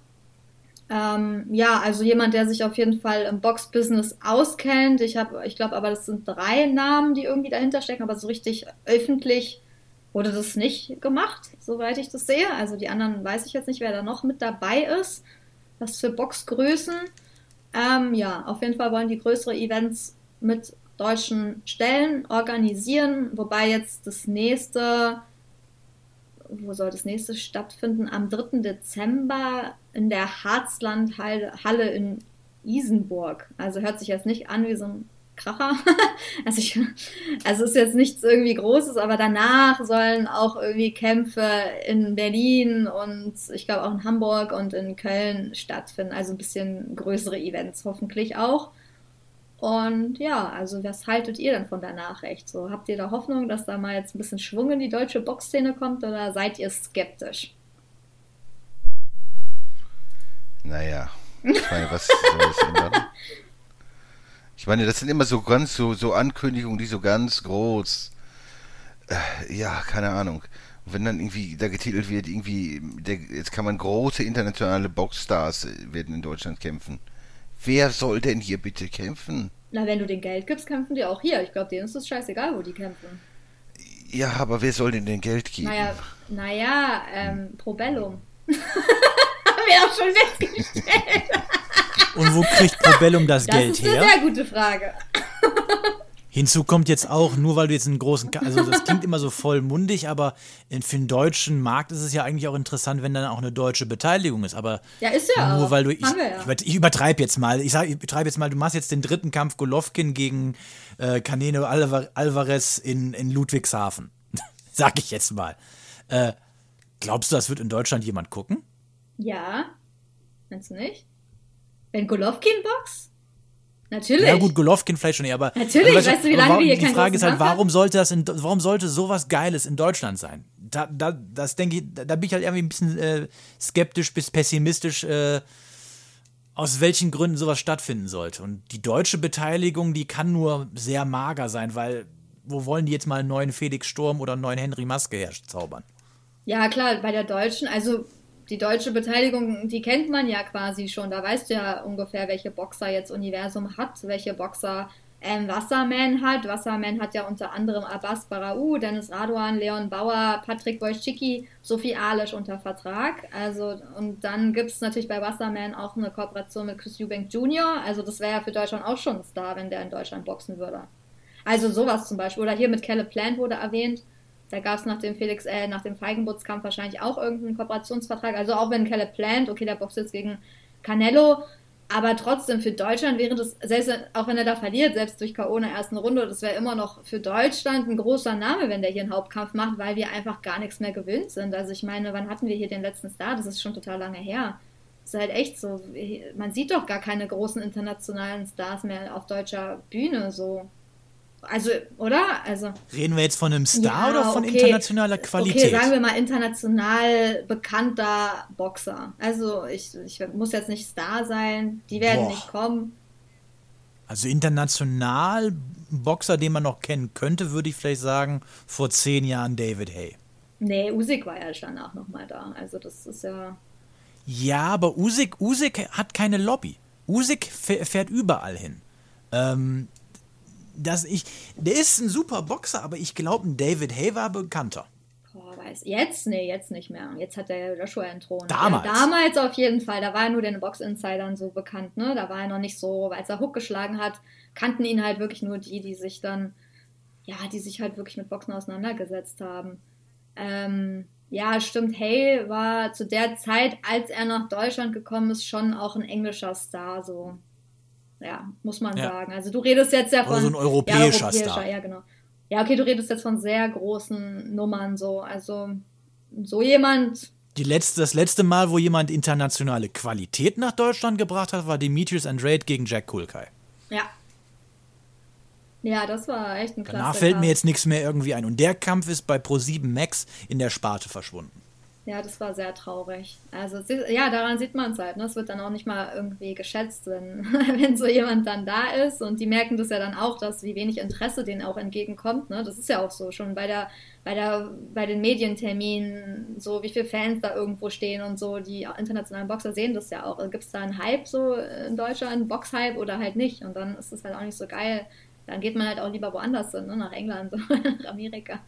Ähm, ja, also jemand, der sich auf jeden Fall im Box-Business auskennt. Ich ich glaube, aber das sind drei Namen, die irgendwie dahinter stecken, aber so richtig öffentlich wurde das nicht gemacht, soweit ich das sehe. Also die anderen weiß ich jetzt nicht, wer da noch mit dabei ist. Was für Boxgrößen. Ähm, ja, auf jeden Fall wollen die größere Events mit deutschen Stellen organisieren, wobei jetzt das nächste, wo soll das nächste stattfinden? Am 3. Dezember in der Harzlandhalle in Isenburg. Also hört sich jetzt nicht an wie so ein Kracher. also, ich, also ist jetzt nichts irgendwie Großes, aber danach sollen auch irgendwie Kämpfe in Berlin und ich glaube auch in Hamburg und in Köln stattfinden. Also ein bisschen größere Events hoffentlich auch. Und ja, also was haltet ihr denn von der Nachricht? So, habt ihr da Hoffnung, dass da mal jetzt ein bisschen Schwung in die deutsche Boxszene kommt oder seid ihr skeptisch? Naja, ich meine, was soll es ändern? Ich meine, das sind immer so ganz so, so Ankündigungen, die so ganz groß. Äh, ja, keine Ahnung. Und wenn dann irgendwie da getitelt wird, irgendwie, der, jetzt kann man große internationale Boxstars äh, werden in Deutschland kämpfen. Wer soll denn hier bitte kämpfen? Na, wenn du den Geld gibst, kämpfen die auch hier. Ich glaube, denen ist es scheißegal, wo die kämpfen. Ja, aber wer soll denn den Geld geben? Naja, naja, ähm, Probellum. Haben wir auch schon festgestellt. Und wo kriegt Probellum das, Das Geld ist eine her? sehr gute Frage. Hinzu kommt jetzt auch, nur weil du jetzt einen großen, Ka also das klingt immer so vollmundig, aber für den deutschen Markt ist es ja eigentlich auch interessant, wenn dann auch eine deutsche Beteiligung ist. Aber Ja, ist ja nur auch. weil du, ich, ja. ich, übertreibe jetzt mal, ich sage, ich übertreibe jetzt mal, du machst jetzt den dritten Kampf Golovkin gegen äh, Canelo Alva- Alvarez in, in Ludwigshafen. Sag ich jetzt mal. Äh, glaubst du, das wird in Deutschland jemand gucken? Ja. Meinst du nicht? Wenn Golovkin boxt? Natürlich. Ja gut, Golovkin vielleicht schon eher, aber Natürlich, aber weißt du, wie lange warum- wir hier Die keinen Frage ist halt, warum sollte das in, warum sollte sowas Geiles in Deutschland sein? Da, da, das denke ich, da, da bin ich halt irgendwie ein bisschen äh, skeptisch bis pessimistisch, äh, aus welchen Gründen sowas stattfinden sollte. Und die deutsche Beteiligung, die kann nur sehr mager sein, weil wo wollen die jetzt mal einen neuen Felix Sturm oder einen neuen Henry Maske herzaubern? Ja, klar, bei der deutschen, also die deutsche Beteiligung, die kennt man ja quasi schon. Da weißt du ja ungefähr, welche Boxer jetzt Universum hat, welche Boxer ähm, Wasserman hat. Wasserman hat ja unter anderem Abbas Barau, Dennis Raduan, Leon Bauer, Patrick Wojcicki, Sophie Alisch unter Vertrag. Also, und dann gibt es natürlich bei Wasserman auch eine Kooperation mit Chris Eubank Jr. Also, das wäre ja für Deutschland auch schon ein Star, wenn der in Deutschland boxen würde. Also, sowas zum Beispiel. Oder hier mit Caleb Plant wurde erwähnt. Da gab es nach dem Felix, äh, nach dem Feigenbutzkampf wahrscheinlich auch irgendeinen Kooperationsvertrag. Also auch wenn Caleb Plant, okay, der boxt jetzt gegen Canelo, aber trotzdem für Deutschland wäre das, selbst auch wenn er da verliert, selbst durch K.O. in der ersten Runde, das wäre immer noch für Deutschland ein großer Name, wenn der hier einen Hauptkampf macht, weil wir einfach gar nichts mehr gewöhnt sind. Also ich meine, wann hatten wir hier den letzten Star? Das ist schon total lange her. Das ist halt echt so. Man sieht doch gar keine großen internationalen Stars mehr auf deutscher Bühne so. Also, oder? Also. Reden wir jetzt von einem Star Ja, oder von okay. internationaler Qualität? Okay, sagen wir mal international bekannter Boxer. Also ich, ich muss jetzt nicht Star sein, die werden Boah. nicht kommen. Also international Boxer, den man noch kennen könnte, würde ich vielleicht sagen, vor zehn Jahren David Hay. Nee, Usyk war ja danach nochmal da. Also das ist ja. Ja, aber Usyk, Usyk hat keine Lobby. Usyk fäh- fährt überall hin. Ähm, das ich, der ist ein super Boxer, aber ich glaube, ein David Hay war bekannter. Boah, weiß. Jetzt? Nee, jetzt nicht mehr. Jetzt hat der Joshua entthront. Damals. Ja, damals auf jeden Fall. Da war er nur den Box-Insidern so bekannt, ne? Da war er noch nicht so, als er Hook geschlagen hat, kannten ihn halt wirklich nur die, die sich dann, ja, die sich halt wirklich mit Boxen auseinandergesetzt haben. Ähm, ja, stimmt. Hay war zu der Zeit, als er nach Deutschland gekommen ist, schon auch ein englischer Star, so. Ja, muss man Ja. sagen. Also du redest jetzt ja Oder von so ein europäischer ja, europäischer, Star. Ja, genau. Ja, okay, du redest jetzt von sehr großen Nummern so. Also so jemand, Die letzte, das letzte Mal, wo jemand internationale Qualität nach Deutschland gebracht hat, war Demetrius Andrade gegen Jack Kulkai. ja. Ja, das war echt ein Klassiker. Danach fällt mir jetzt nichts mehr irgendwie ein. Und der Kampf ist bei Pro7 Max in der Sparte verschwunden. Ja, das war sehr traurig. Also ja, daran sieht man es halt. Ne? Es wird dann auch nicht mal irgendwie geschätzt, wenn, wenn so jemand dann da ist. Und die merken das ja dann auch, dass wie wenig Interesse denen auch entgegenkommt. Ne? Das ist ja auch so schon bei der, bei der, bei den Medienterminen, so wie viele Fans da irgendwo stehen und so. Die internationalen Boxer sehen das ja auch. Gibt es da einen Hype so in Deutschland, Boxhype oder halt nicht? Und dann ist es halt auch nicht so geil. Dann geht man halt auch lieber woanders hin, ne? nach England, nach Amerika.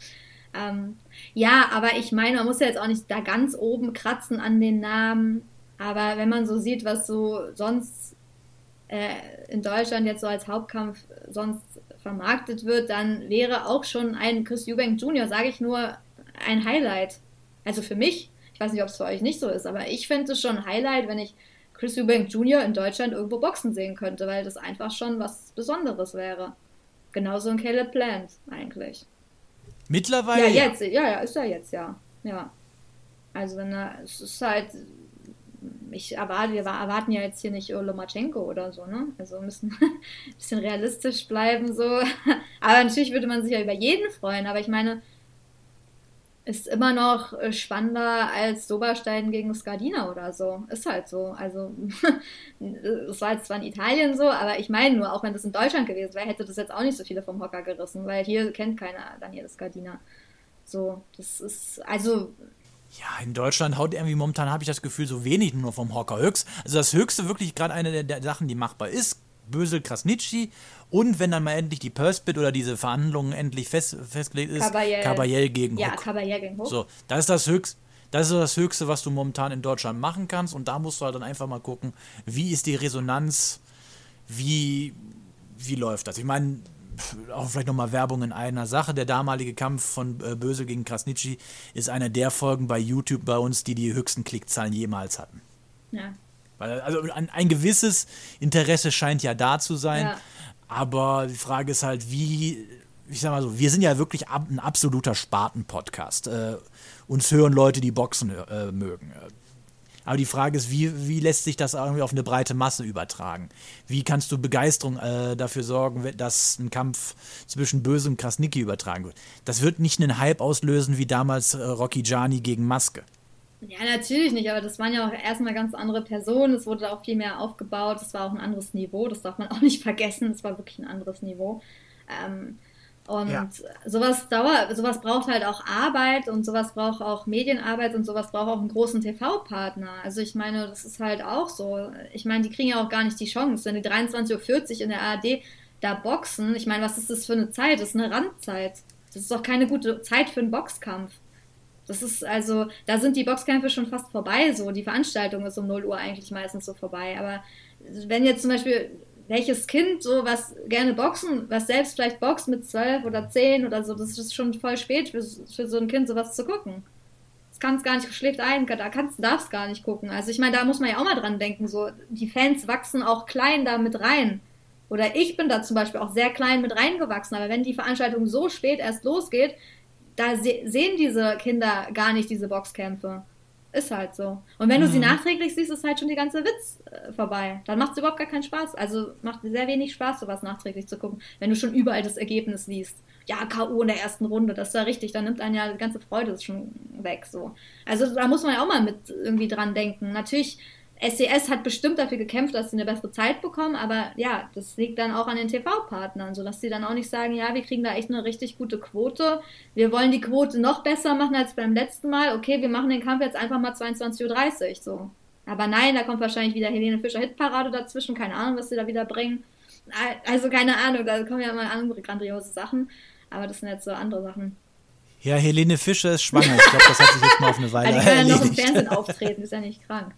Ähm, ja, aber ich meine, man muss ja jetzt auch nicht da ganz oben kratzen an den Namen. Aber wenn man so sieht, was so sonst äh, in Deutschland jetzt so als Hauptkampf sonst vermarktet wird, dann wäre auch schon ein Chris Eubank Jr., sage ich nur, ein Highlight. Also für mich, ich weiß nicht, ob es für euch nicht so ist, aber ich finde es schon ein Highlight, wenn ich Chris Eubank Jr. in Deutschland irgendwo boxen sehen könnte, weil das einfach schon was Besonderes wäre. Genauso ein Caleb Plant eigentlich. Mittlerweile. Ja, jetzt, ja, ja, ist er jetzt, ja. Ja. Also wenn er, es ist halt, ich erwarte, wir erwarten ja jetzt hier nicht Lomachenko oder so, ne? Also wir müssen ein bisschen realistisch bleiben, so. Aber natürlich würde man sich ja über jeden freuen, aber ich meine, ist immer noch äh, spannender als Doberstein gegen Skardina oder so. Ist halt so. Also, es war jetzt zwar in Italien so, aber ich meine nur, auch wenn das in Deutschland gewesen wäre, hätte das jetzt auch nicht so viele vom Hocker gerissen, weil hier kennt keiner Daniel Skardina. So, das ist, also, Ja, in Deutschland haut irgendwie momentan, habe ich das Gefühl, so wenig nur vom Hocker. Höchst, also das Höchste wirklich gerade eine der, der Sachen, die machbar ist, Bösel Krasnitschi und wenn dann mal endlich die Purse-Bid oder diese Verhandlungen endlich fest, festgelegt ist, Kabayel. Kabayel gegen ja, Hook. Kabayel gegen Hook. So, das ist das Höchste. Das ist das Höchste, was du momentan in Deutschland machen kannst. Und da musst du halt dann einfach mal gucken, wie ist die Resonanz, wie, wie läuft das. Ich meine, auch vielleicht nochmal Werbung in einer Sache. Der damalige Kampf von äh, Bösel gegen Krasnitschi ist einer der Folgen bei YouTube bei uns, die die höchsten Klickzahlen jemals hatten. Ja. Weil, also ein, ein gewisses Interesse scheint ja da zu sein. Ja. Aber die Frage ist halt, wie, ich sag mal so, wir sind ja wirklich ein absoluter Sparten-Podcast. Äh, uns hören Leute, die Boxen äh, mögen. Aber die Frage ist, wie, wie lässt sich das irgendwie auf eine breite Masse übertragen? Wie kannst du Begeisterung äh, dafür sorgen, dass ein Kampf zwischen Böse und Krasnicki übertragen wird? Das wird nicht einen Hype auslösen wie damals äh, Rocky Gianni gegen Maske. Ja, natürlich nicht, aber das waren ja auch erstmal ganz andere Personen. Es wurde auch viel mehr aufgebaut. Es war auch ein anderes Niveau. Das darf man auch nicht vergessen. Es war wirklich ein anderes Niveau. Ähm, und Ja. sowas dauert, sowas braucht halt auch Arbeit und sowas braucht auch Medienarbeit und sowas braucht auch einen großen TV-Partner. Also ich meine, das ist halt auch so. Ich meine, die kriegen ja auch gar nicht die Chance. Wenn die 23.40 Uhr in der ARD da boxen, ich meine, was ist das für eine Zeit? Das ist eine Randzeit. Das ist doch keine gute Zeit für einen Boxkampf. Das ist also, da sind die Boxkämpfe schon fast vorbei, so. Die Veranstaltung ist um 0 Uhr eigentlich meistens so vorbei. Aber wenn jetzt zum Beispiel welches Kind so was gerne boxen, was selbst vielleicht boxt mit 12 oder 10 oder so, das ist schon voll spät für, für so ein Kind sowas zu gucken. Das kannst gar nicht, schläft ein, da kannst, darfst gar nicht gucken. Also ich meine, da muss man ja auch mal dran denken, so, die Fans wachsen auch klein da mit rein. Oder ich bin da zum Beispiel auch sehr klein mit reingewachsen, aber wenn die Veranstaltung so spät erst losgeht, da se sehen diese Kinder gar nicht diese Boxkämpfe. Ist halt so. Und wenn du sie nachträglich siehst, ist halt schon die ganze Witz äh, vorbei. Dann macht es überhaupt gar keinen Spaß. Also macht sehr wenig Spaß, sowas nachträglich zu gucken, wenn du schon überall das Ergebnis liest. Ja, K.O. in der ersten Runde, das ist ja richtig, da nimmt einen ja die ganze Freude schon weg. So. Also da muss man ja auch mal mit irgendwie dran denken. Natürlich, SES hat bestimmt dafür gekämpft, dass sie eine bessere Zeit bekommen, aber ja, das liegt dann auch an den TV-Partnern, sodass sie dann auch nicht sagen, ja, wir kriegen da echt eine richtig gute Quote, wir wollen die Quote noch besser machen als beim letzten Mal, okay, wir machen den Kampf jetzt einfach mal 22.30 Uhr, so. Aber nein, da kommt wahrscheinlich wieder Helene Fischer Hitparade dazwischen, keine Ahnung, was sie da wieder bringen. Also keine Ahnung, da kommen ja immer andere grandiose Sachen, aber das sind jetzt so andere Sachen. Ja, Helene Fischer ist schwanger. Ich glaube, das hat sich jetzt mal auf eine Weile Also die kann ja noch im. Fernsehen auftreten, ist ja nicht krank.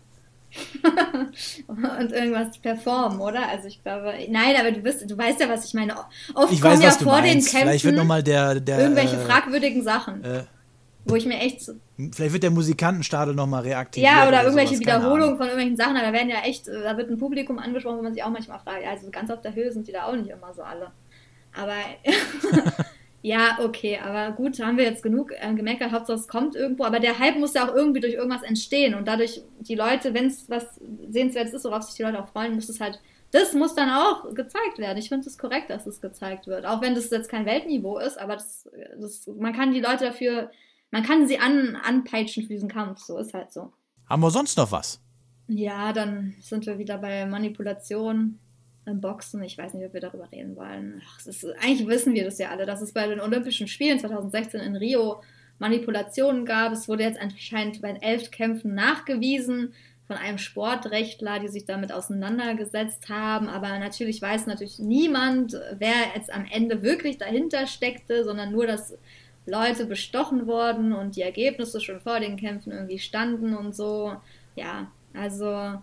und irgendwas performen, oder? Also ich glaube, nein, aber du bist, du weißt ja, was ich meine. Oft Ich kommen weiß, ja vor meinst. den Vielleicht wird Kämpfen nochmal der, der irgendwelche äh, fragwürdigen Sachen. äh, wo ich mir echt. Vielleicht wird der Musikantenstadel nochmal reaktiviert. Ja, oder, oder irgendwelche Wiederholungen von irgendwelchen Sachen. Da werden ja echt, äh, da wird ein Publikum angesprochen, wo man sich auch manchmal fragt, also ganz auf der Höhe sind die da auch nicht immer so alle. Aber ja, okay, aber gut, haben wir jetzt genug äh, gemeckert, Hauptsache es kommt irgendwo. Aber der Hype muss ja auch irgendwie durch irgendwas entstehen. Und dadurch, die Leute, wenn es was Sehenswertes ist, worauf sich die Leute auch freuen, muss es halt, das muss dann auch gezeigt werden. Ich finde es korrekt, dass es gezeigt wird. Auch wenn das jetzt kein Weltniveau ist, aber das, das, man kann die Leute dafür, man kann sie an, anpeitschen für diesen Kampf. So ist halt so. Haben wir sonst noch was? Ja, dann sind wir wieder bei Manipulation Boxen. Ich weiß nicht, ob wir darüber reden wollen. Ach, ist, eigentlich wissen wir das ja alle, dass es bei den Olympischen Spielen 2016 in Rio Manipulationen gab. Es wurde jetzt anscheinend bei elf Kämpfen nachgewiesen von einem Sportrechtler, die sich damit auseinandergesetzt haben. Aber natürlich weiß natürlich niemand, wer jetzt am Ende wirklich dahinter steckte, sondern nur, dass Leute bestochen wurden und die Ergebnisse schon vor den Kämpfen irgendwie standen und so. Ja, also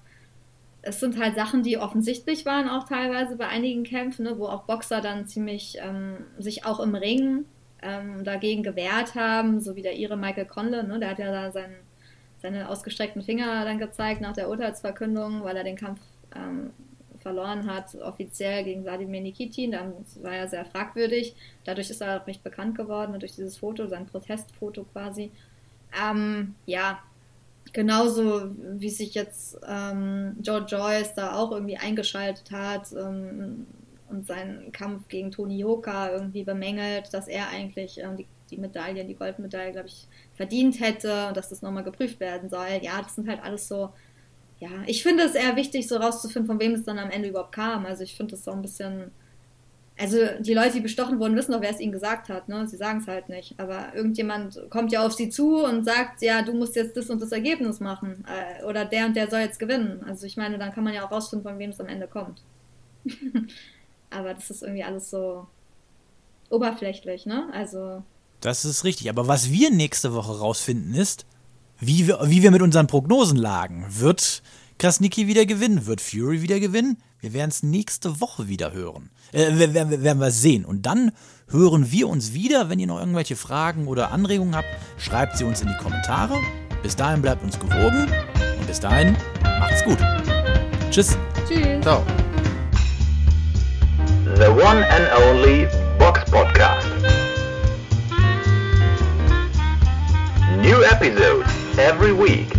es sind halt Sachen, die offensichtlich waren, auch teilweise bei einigen Kämpfen, ne, wo auch Boxer dann ziemlich ähm, sich auch im Ring ähm, dagegen gewehrt haben, so wie der ihre Michael Conlon, ne, der hat ja da seinen, seine ausgestreckten Finger dann gezeigt nach der Urteilsverkündung, weil er den Kampf ähm, verloren hat, offiziell gegen Wladimir Nikitin. Das war ja sehr fragwürdig. Dadurch ist er recht bekannt geworden, durch dieses Foto, sein Protestfoto quasi. Ähm, ja, genauso wie sich jetzt ähm, Joe Joyce da auch irgendwie eingeschaltet hat ähm, und seinen Kampf gegen Tony Yoka irgendwie bemängelt, dass er eigentlich ähm, die, die Medaille, die Goldmedaille, glaube ich, verdient hätte und dass das nochmal geprüft werden soll. Ja, das sind halt alles so, ja, ich finde es eher wichtig, so rauszufinden, von wem es dann am Ende überhaupt kam. Also ich finde das so ein bisschen also die Leute, die bestochen wurden, wissen doch, wer es ihnen gesagt hat. Ne? Sie sagen es halt nicht. Aber irgendjemand kommt ja auf sie zu und sagt, ja, du musst jetzt das und das Ergebnis machen. Äh, oder der und der soll jetzt gewinnen. Also ich meine, dann kann man ja auch rausfinden, von wem es am Ende kommt. Aber das ist irgendwie alles so oberflächlich, ne? Also. Das ist richtig. Aber was wir nächste Woche rausfinden ist, wie wir, wie wir mit unseren Prognosen lagen. Wird Krasnicki wieder gewinnen? Wird Fury wieder gewinnen? Wir werden es nächste Woche wieder hören. Äh, werden, werden wir sehen. Und dann hören wir uns wieder. Wenn ihr noch irgendwelche Fragen oder Anregungen habt, schreibt sie uns in die Kommentare. Bis dahin bleibt uns gewogen. Und bis dahin, macht's gut. Tschüss. Tschüss. Ciao. The one and only Box Podcast. New episodes every week.